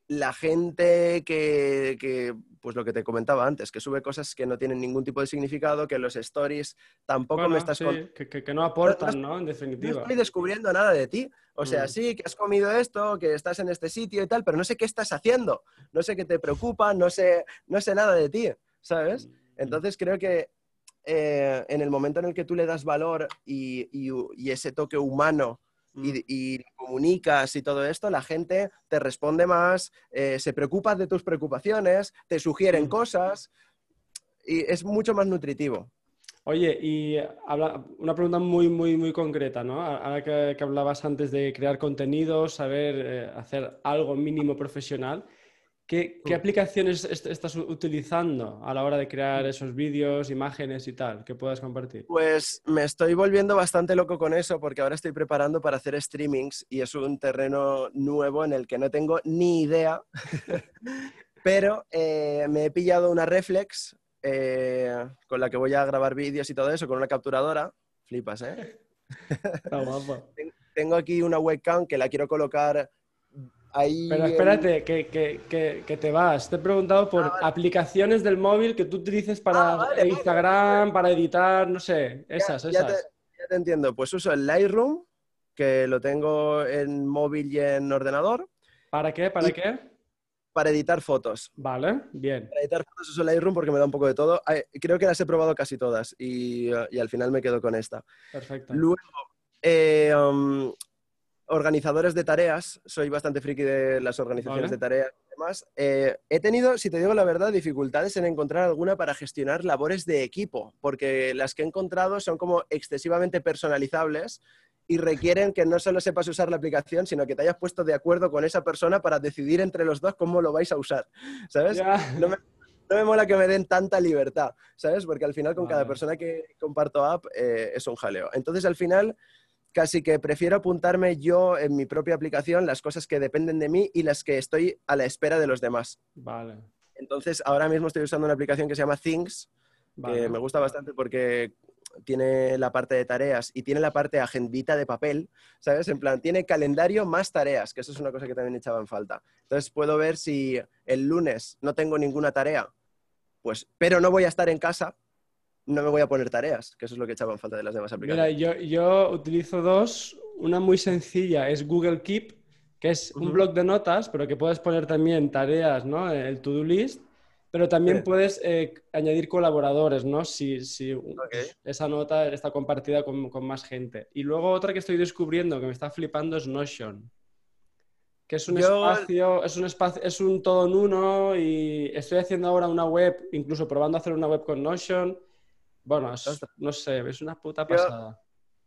la gente que, pues lo que te comentaba antes, que sube cosas que no tienen ningún tipo de significado, que los stories tampoco me estás... que, no aportan, ¿no? En definitiva. No estoy descubriendo nada de ti. O sea, mm. sí, que has comido esto, que estás en este sitio y tal, pero no sé qué estás haciendo, no sé qué te preocupa, no sé, no sé nada de ti, ¿sabes? Mm. Entonces creo que eh, en el momento en el que tú le das valor y, y ese toque humano Mm. y, comunicas y todo esto, la gente te responde más, eh, se preocupa de tus preocupaciones, te sugieren mm. cosas y es mucho más nutritivo. Oye, y una pregunta muy, muy, muy concreta, ¿no? Ahora que, hablabas antes de crear contenido, saber eh, hacer algo mínimo profesional. ¿Qué, mm. aplicaciones estás utilizando a la hora de crear esos vídeos, imágenes y tal que puedas compartir? Pues me estoy volviendo bastante loco con eso porque ahora estoy preparando para hacer streamings y es un terreno nuevo en el que no tengo ni idea, pero eh, me he pillado una reflex eh, con la que voy a grabar vídeos y todo eso, con una capturadora. Flipas, ¿eh? Tengo aquí una webcam que la quiero colocar pero espérate, que, te vas. Te he preguntado por ah, aplicaciones del móvil que tú utilices para ah, Instagram, para editar, no sé, esas, esas. Ya te, entiendo. Pues uso el Lightroom, que lo tengo en móvil y en ordenador. ¿Para qué? ¿Para qué? Para editar fotos. Vale, bien. Para editar fotos uso Lightroom porque me da un poco de todo. Creo que las he probado casi todas y, al final me quedo con esta. Perfecto. Luego, eh, um, organizadores de tareas, soy bastante friki de las organizaciones de tareas y demás. Eh, he tenido, si te digo la verdad, dificultades en encontrar alguna para gestionar labores de equipo, porque las que he encontrado son como excesivamente personalizables y requieren que no solo sepas usar la aplicación, sino que te hayas puesto de acuerdo con esa persona para decidir entre los dos cómo lo vais a usar, ¿sabes? No, me, mola que me den tanta libertad, ¿sabes? Porque al final con cada persona que comparto app eh, es un jaleo. Entonces al final casi que prefiero apuntarme yo en mi propia aplicación las cosas que dependen de mí y las que estoy a la espera de los demás. Vale. Entonces, ahora mismo estoy usando una aplicación que se llama Things, que me gusta bastante porque tiene la parte de tareas y tiene la parte agendita de papel, ¿sabes? En plan, tiene calendario más tareas, que eso es una cosa que también echaba en falta. Entonces, puedo ver si el lunes no tengo ninguna tarea, pues, pero no voy a estar en casa, no me voy a poner tareas, que eso es lo que echaban falta de las demás aplicaciones. Mira, yo, yo utilizo dos. Una muy sencilla es Google Keep, que es un blog de notas, pero que puedes poner también tareas, ¿no? El to-do list, pero también Sí. puedes eh, añadir colaboradores, ¿no? Si, si esa nota está compartida con, con más gente. Y luego otra que estoy descubriendo que me está flipando es Notion. Que es un Yo- espacio, es un espacio, es un todo en uno y estoy haciendo ahora una web, incluso probando a hacer una web con Notion. Bueno, es- Ostras. no sé, es una puta pasada.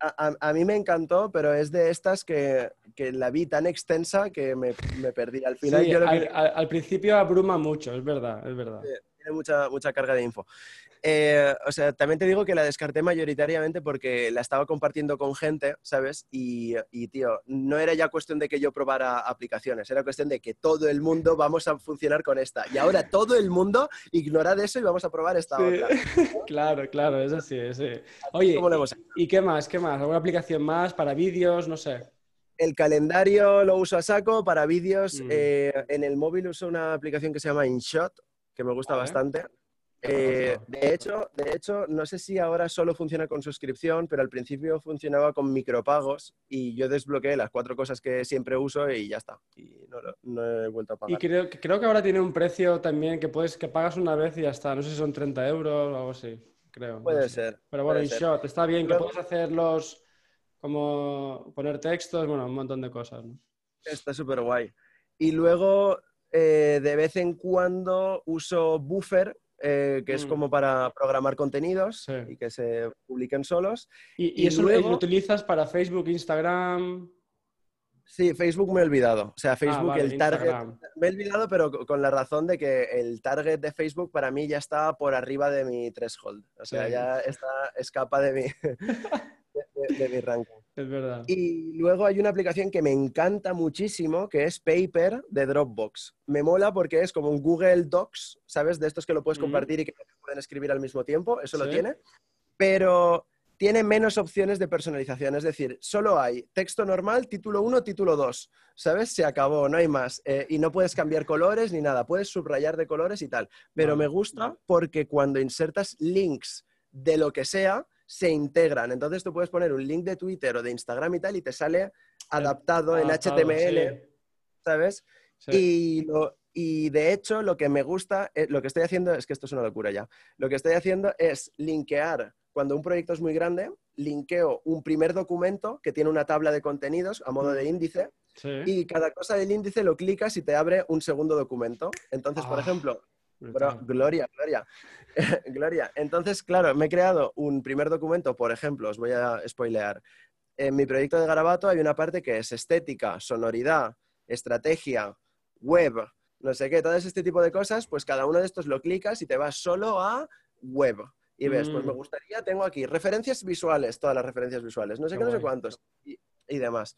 A, a- a mí me encantó, pero es de estas que, que la vi tan extensa que me, me perdí. Al final Sí, yo lo que al, al- al principio abruma mucho, es verdad, es verdad. tiene mucha, mucha carga de info. Eh, o sea, también te digo que la descarté mayoritariamente porque la estaba compartiendo con gente, ¿sabes? Y, y, tío, no era ya cuestión de que yo probara aplicaciones, era cuestión de que todo el mundo vamos a funcionar con esta. Y ahora todo el mundo ignora de eso y vamos a probar esta Sí. otra. Claro, claro, es así, sí. Oye, ¿Cómo lo hemos ¿y qué más? ¿Qué más? ¿Alguna aplicación más para vídeos? No sé. El calendario lo uso a saco para vídeos. Mm. eh, en el móvil uso una aplicación que se llama InShot, que me gusta bastante. Eh, de, hecho, de hecho, no sé si ahora solo funciona con suscripción, pero al principio funcionaba con micropagos y yo desbloqueé las cuatro cosas que siempre uso y ya está. Y no, he vuelto a Y pagar. creo, que- creo que ahora tiene un precio también que puedes que pagas una vez y ya está. No sé si son 30 euros o algo así, creo. no Puede sé. ser. Pero bueno, ser. InShot, está bien que puedes hacerlos como poner textos, bueno, un montón de cosas. ¿no? Está súper guay. Y luego, eh, de vez en cuando uso Buffer, eh, que es Mm. como para programar contenidos Sí. y que se publiquen solos. Y, y Y eso luego- lo utilizas para Facebook, Instagram. Sí, Facebook me he olvidado. O sea, Facebook, Ah, vale, el target. Instagram. Me he olvidado, pero co- con la razón de que el target de Facebook para mí ya está por arriba de mi threshold. O sea, Sí. ya está, escapa de mi, de, de- de mi ranking. Es verdad. Y luego hay una aplicación que me encanta muchísimo, que es Paper de Dropbox. Me mola porque es como un Google Docs, ¿sabes? De estos que lo puedes Ujú. compartir y que pueden escribir al mismo tiempo, eso lo tiene. Pero tiene menos opciones de personalización, es decir, solo hay texto normal, título 1, título 2, ¿sabes? Se acabó, no hay más. Eh, y no puedes cambiar colores ni nada, puedes subrayar de colores y tal. Pero me gusta porque cuando insertas links de lo que sea, se integran. Entonces tú puedes poner un link de Twitter o de Instagram y tal y te sale adaptado en Adaptado, HTML, ¿sabes? sí. Y, lo- y de hecho lo que me gusta, eh, lo que estoy haciendo, es que esto es una locura ya, lo que estoy haciendo es linkear, cuando un proyecto es muy grande, linkeo un primer documento que tiene una tabla de contenidos a modo de Mm. índice Sí. y cada cosa del índice lo clicas y te abre un segundo documento. Entonces, por Ah, ejemplo. Bro, Gloria, Gloria. Gloria. Entonces, claro, me he creado un primer documento, por ejemplo, os voy a spoilear. En mi proyecto de Garabato hay una parte que es estética, sonoridad, estrategia, web, no sé qué, todo este tipo de cosas, pues cada uno de estos lo clicas y te vas solo a web. Y ves, pues Mm. me gustaría, tengo aquí referencias visuales, todas las referencias visuales, no sé Qué qué, no sé cuántos, y, y demás.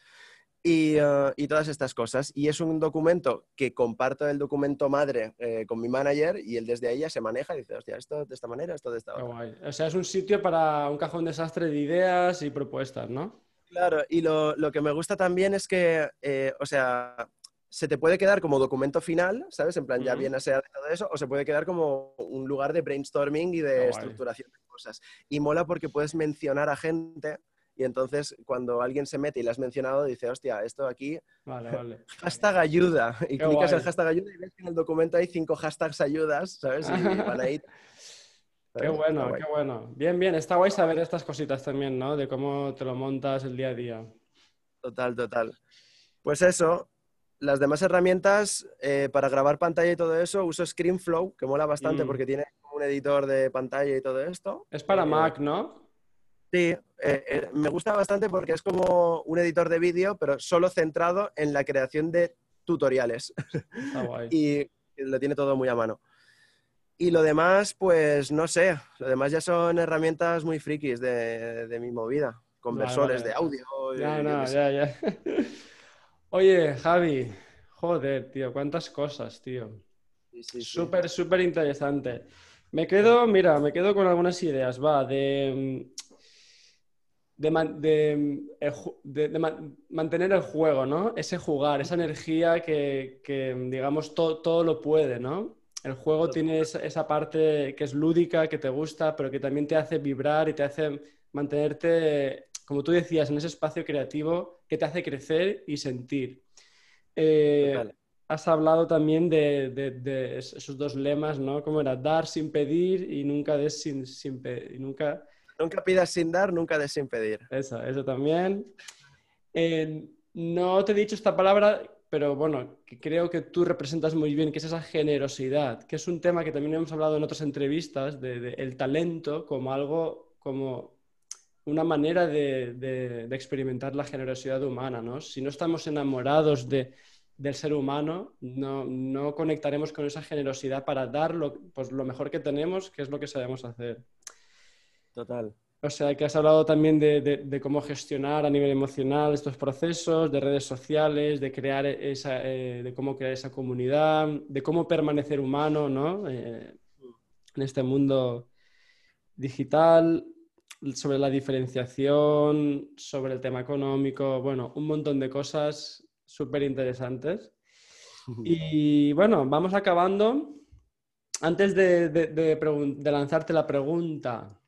Y, eh, y todas estas cosas. Y es un documento que comparto el documento madre eh, con mi manager y él desde ahí ya se maneja y dice, hostia, esto de esta manera, esto de esta otra. guay. O sea, es un sitio para un cajón desastre de ideas y propuestas, ¿no? Claro, y lo, lo que me gusta también es que, eh, o sea, se te puede quedar como documento final, ¿sabes? En plan, ya bien aseado todo eso, o se puede quedar como un lugar de brainstorming y de guay. estructuración de cosas. Y mola porque puedes mencionar a gente y entonces cuando alguien se mete y le has mencionado, dice, hostia, esto aquí, Vale, vale. hashtag ayuda. Y Qué clicas guay. el hashtag ayuda y ves que en el documento hay cinco hashtags ayudas, ¿sabes? Y van ahí. Qué bueno, qué bueno. Bien, bien. Está guay saber estas cositas también, ¿no? De cómo te lo montas el día a día. Total, total. Pues eso, las demás herramientas eh, para grabar pantalla y todo eso, uso ScreenFlow, que mola bastante Mm. porque tiene un editor de pantalla y todo esto. Es para Eh, Mac, ¿no? Sí, eh, eh, me gusta bastante porque es como un editor de vídeo, pero solo centrado en la creación de tutoriales Está guay. y lo tiene todo muy a mano. Y lo demás, pues no sé, lo demás ya son herramientas muy frikis de, de mi movida, conversores vale. de audio. Ya, no, sé. ya, ya. Oye, Javi, joder, tío, cuántas cosas, tío. Sí, sí, sí. Súper, súper interesante. Me quedo, mira, me quedo con algunas ideas, va, de, mm, de, man- de, de- de man- mantener el juego, ¿no? Ese jugar, esa energía que, que, digamos, to- todo lo puede, ¿no? El juego tiene esa, esa parte que es lúdica, que te gusta, pero que también te hace vibrar y te hace mantenerte, como tú decías, en ese espacio creativo que te hace crecer y sentir. eh, has hablado también de, de- de es- esos dos lemas, ¿no? ¿Cómo era? Dar sin pedir y nunca des sin, sin y nunca... Nunca pidas sin dar, nunca des sin pedir. Eso, eso también. Eh, no te he dicho esta palabra, pero bueno, creo que tú representas muy bien, que es esa generosidad, que es un tema que también hemos hablado en otras entrevistas, de, el talento como algo, como una manera de, experimentar la generosidad humana, ¿no? Si no estamos enamorados de, del ser humano, no, conectaremos con esa generosidad para dar pues, lo mejor que tenemos, que es lo que sabemos hacer. Total. O sea, que has hablado también de, de- de cómo gestionar a nivel emocional estos procesos, de redes sociales, de crear esa, eh, de cómo crear esa comunidad, de cómo permanecer humano, ¿no? Eh, en este mundo digital, sobre la diferenciación, sobre el tema económico, bueno, un montón de cosas súper interesantes. Y bueno, vamos acabando. Antes de, lanzarte la pregunta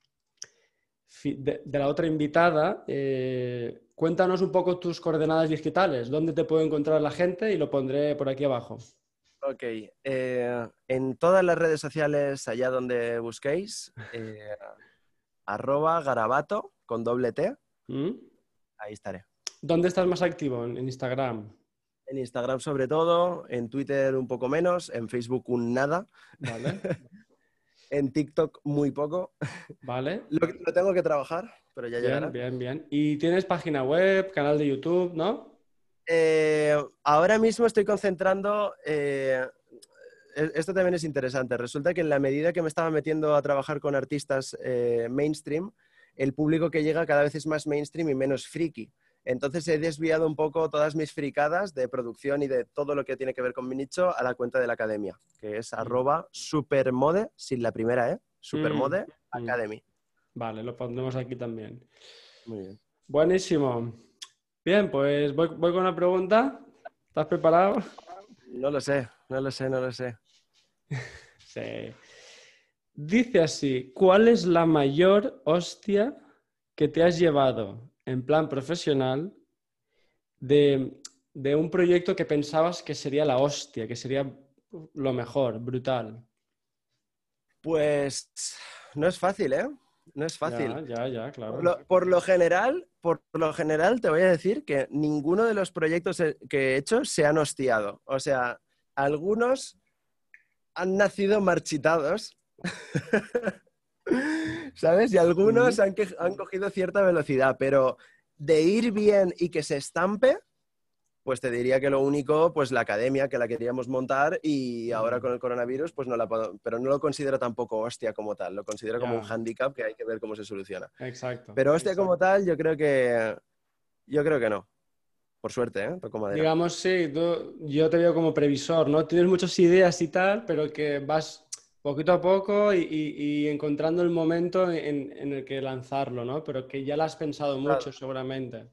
de, de la otra invitada, eh, cuéntanos un poco tus coordenadas digitales, dónde te puede encontrar la gente y lo pondré por aquí abajo. Ok. eh, en todas las redes sociales, allá donde busquéis, eh, arroba garabato con doble T, ¿Mm? ahí estaré. ¿Dónde estás más activo? En en Instagram. En Instagram sobre todo, en Twitter un poco menos, en Facebook un nada, ¿Vale? en TikTok muy poco. ¿Vale? Lo, lo tengo que trabajar, pero ya llegará. Bien, bien, bien. ¿Y tienes página web, canal de YouTube, no? Eh, ahora mismo estoy concentrando. eh, e- esto también es interesante. Resulta que en la medida que me estaba metiendo a trabajar con artistas eh, mainstream, el público que llega cada vez es más mainstream y menos friki. Entonces he desviado un poco todas mis fricadas de producción y de todo lo que tiene que ver con mi nicho a la cuenta de la academia, que es arroba supermode, sin la primera, ¿eh? Supermode Mm. Academy. Vale, lo pondremos aquí también. Muy bien. Buenísimo. Bien, pues voy, voy con la pregunta. ¿Estás preparado? No lo sé, no lo sé, no lo sé. Sí. Dice así, ¿cuál es la mayor hostia que te has llevado en plan profesional de, de un proyecto que pensabas que sería la hostia, que sería lo mejor, brutal? Pues no es fácil, ¿eh? No es fácil. Ya, ya, ya, claro. Por lo, por lo general, por lo general te voy a decir que ninguno de los proyectos que he hecho se han hostiado. O sea, algunos han nacido marchitados, ¿sabes? Y algunos han, que- han cogido cierta velocidad, pero de ir bien y que se estampe, pues te diría que lo único, pues la academia que la queríamos montar y ahora con el coronavirus, pues no la puedo, pero no lo considero tampoco hostia como tal, lo considero como un hándicap que hay que ver cómo se soluciona. Exacto. Pero hostia exacto. como tal, yo creo que. Yo creo que no. Por suerte, ¿eh? Toco madera. Digamos, sí, tú- yo te veo como previsor, ¿no? Tienes muchas ideas y tal, pero que vas poquito a poco y, y- y encontrando el momento en, en el que lanzarlo, ¿no? Pero que ya lo has pensado mucho, seguramente.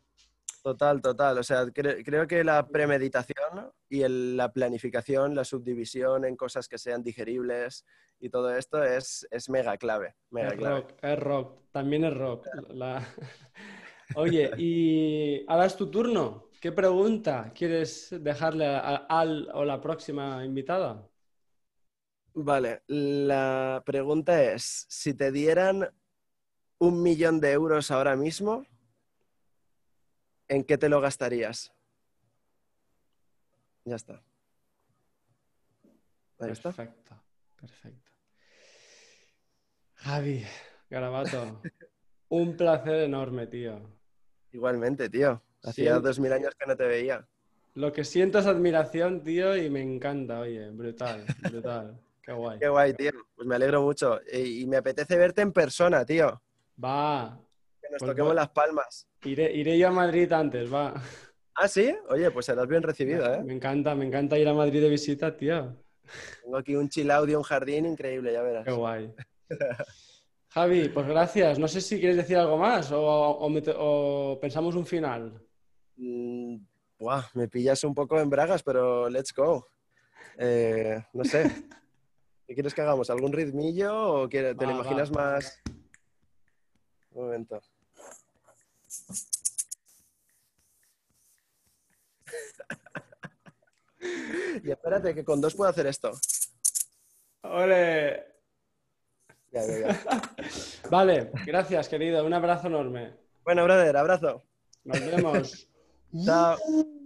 Total, total. O sea, cre- creo que la premeditación y el- la planificación, la subdivisión en cosas que sean digeribles y todo esto es, es mega clave. Mega Es clave. rock, es rock, también es rock. La- Oye, y ahora es tu turno. ¿Qué pregunta quieres dejarle al o la próxima invitada? Vale, la pregunta es: si te dieran un millón de euros ahora mismo, ¿en qué te lo gastarías? Ya está. Ahí está. Perfecto, perfecto. Javi, Garabato, un placer enorme, tío. Igualmente, tío. Hacía dos mil años que no te veía. Lo que siento es admiración, tío, y me encanta, oye, brutal, brutal. Qué guay. Qué guay, tío. Pues me alegro mucho. Y, y me apetece verte en persona, tío. Va, Que nos Pues toquemos las palmas. iré, iré yo a Madrid antes, va. ¿Ah, sí? Oye, pues serás bien recibido, ¿eh? Me encanta, me encanta ir a Madrid de visita, tío. Tengo aquí un chill y un jardín increíble, ya verás. Qué guay. Javi, pues gracias. No sé si quieres decir algo más o, o mete- o pensamos un final. Mm, buah, me pillas un poco en bragas, pero let's go. Eh, no sé. ¿Qué quieres que hagamos? ¿Algún ritmillo o te lo imaginas va. más? Un momento. Y espérate, que con dos puedo hacer esto. ¡Ole! Ya, ya, ya. Vale, gracias, querido. Un abrazo enorme. Bueno, brother, abrazo. Nos vemos. Chao.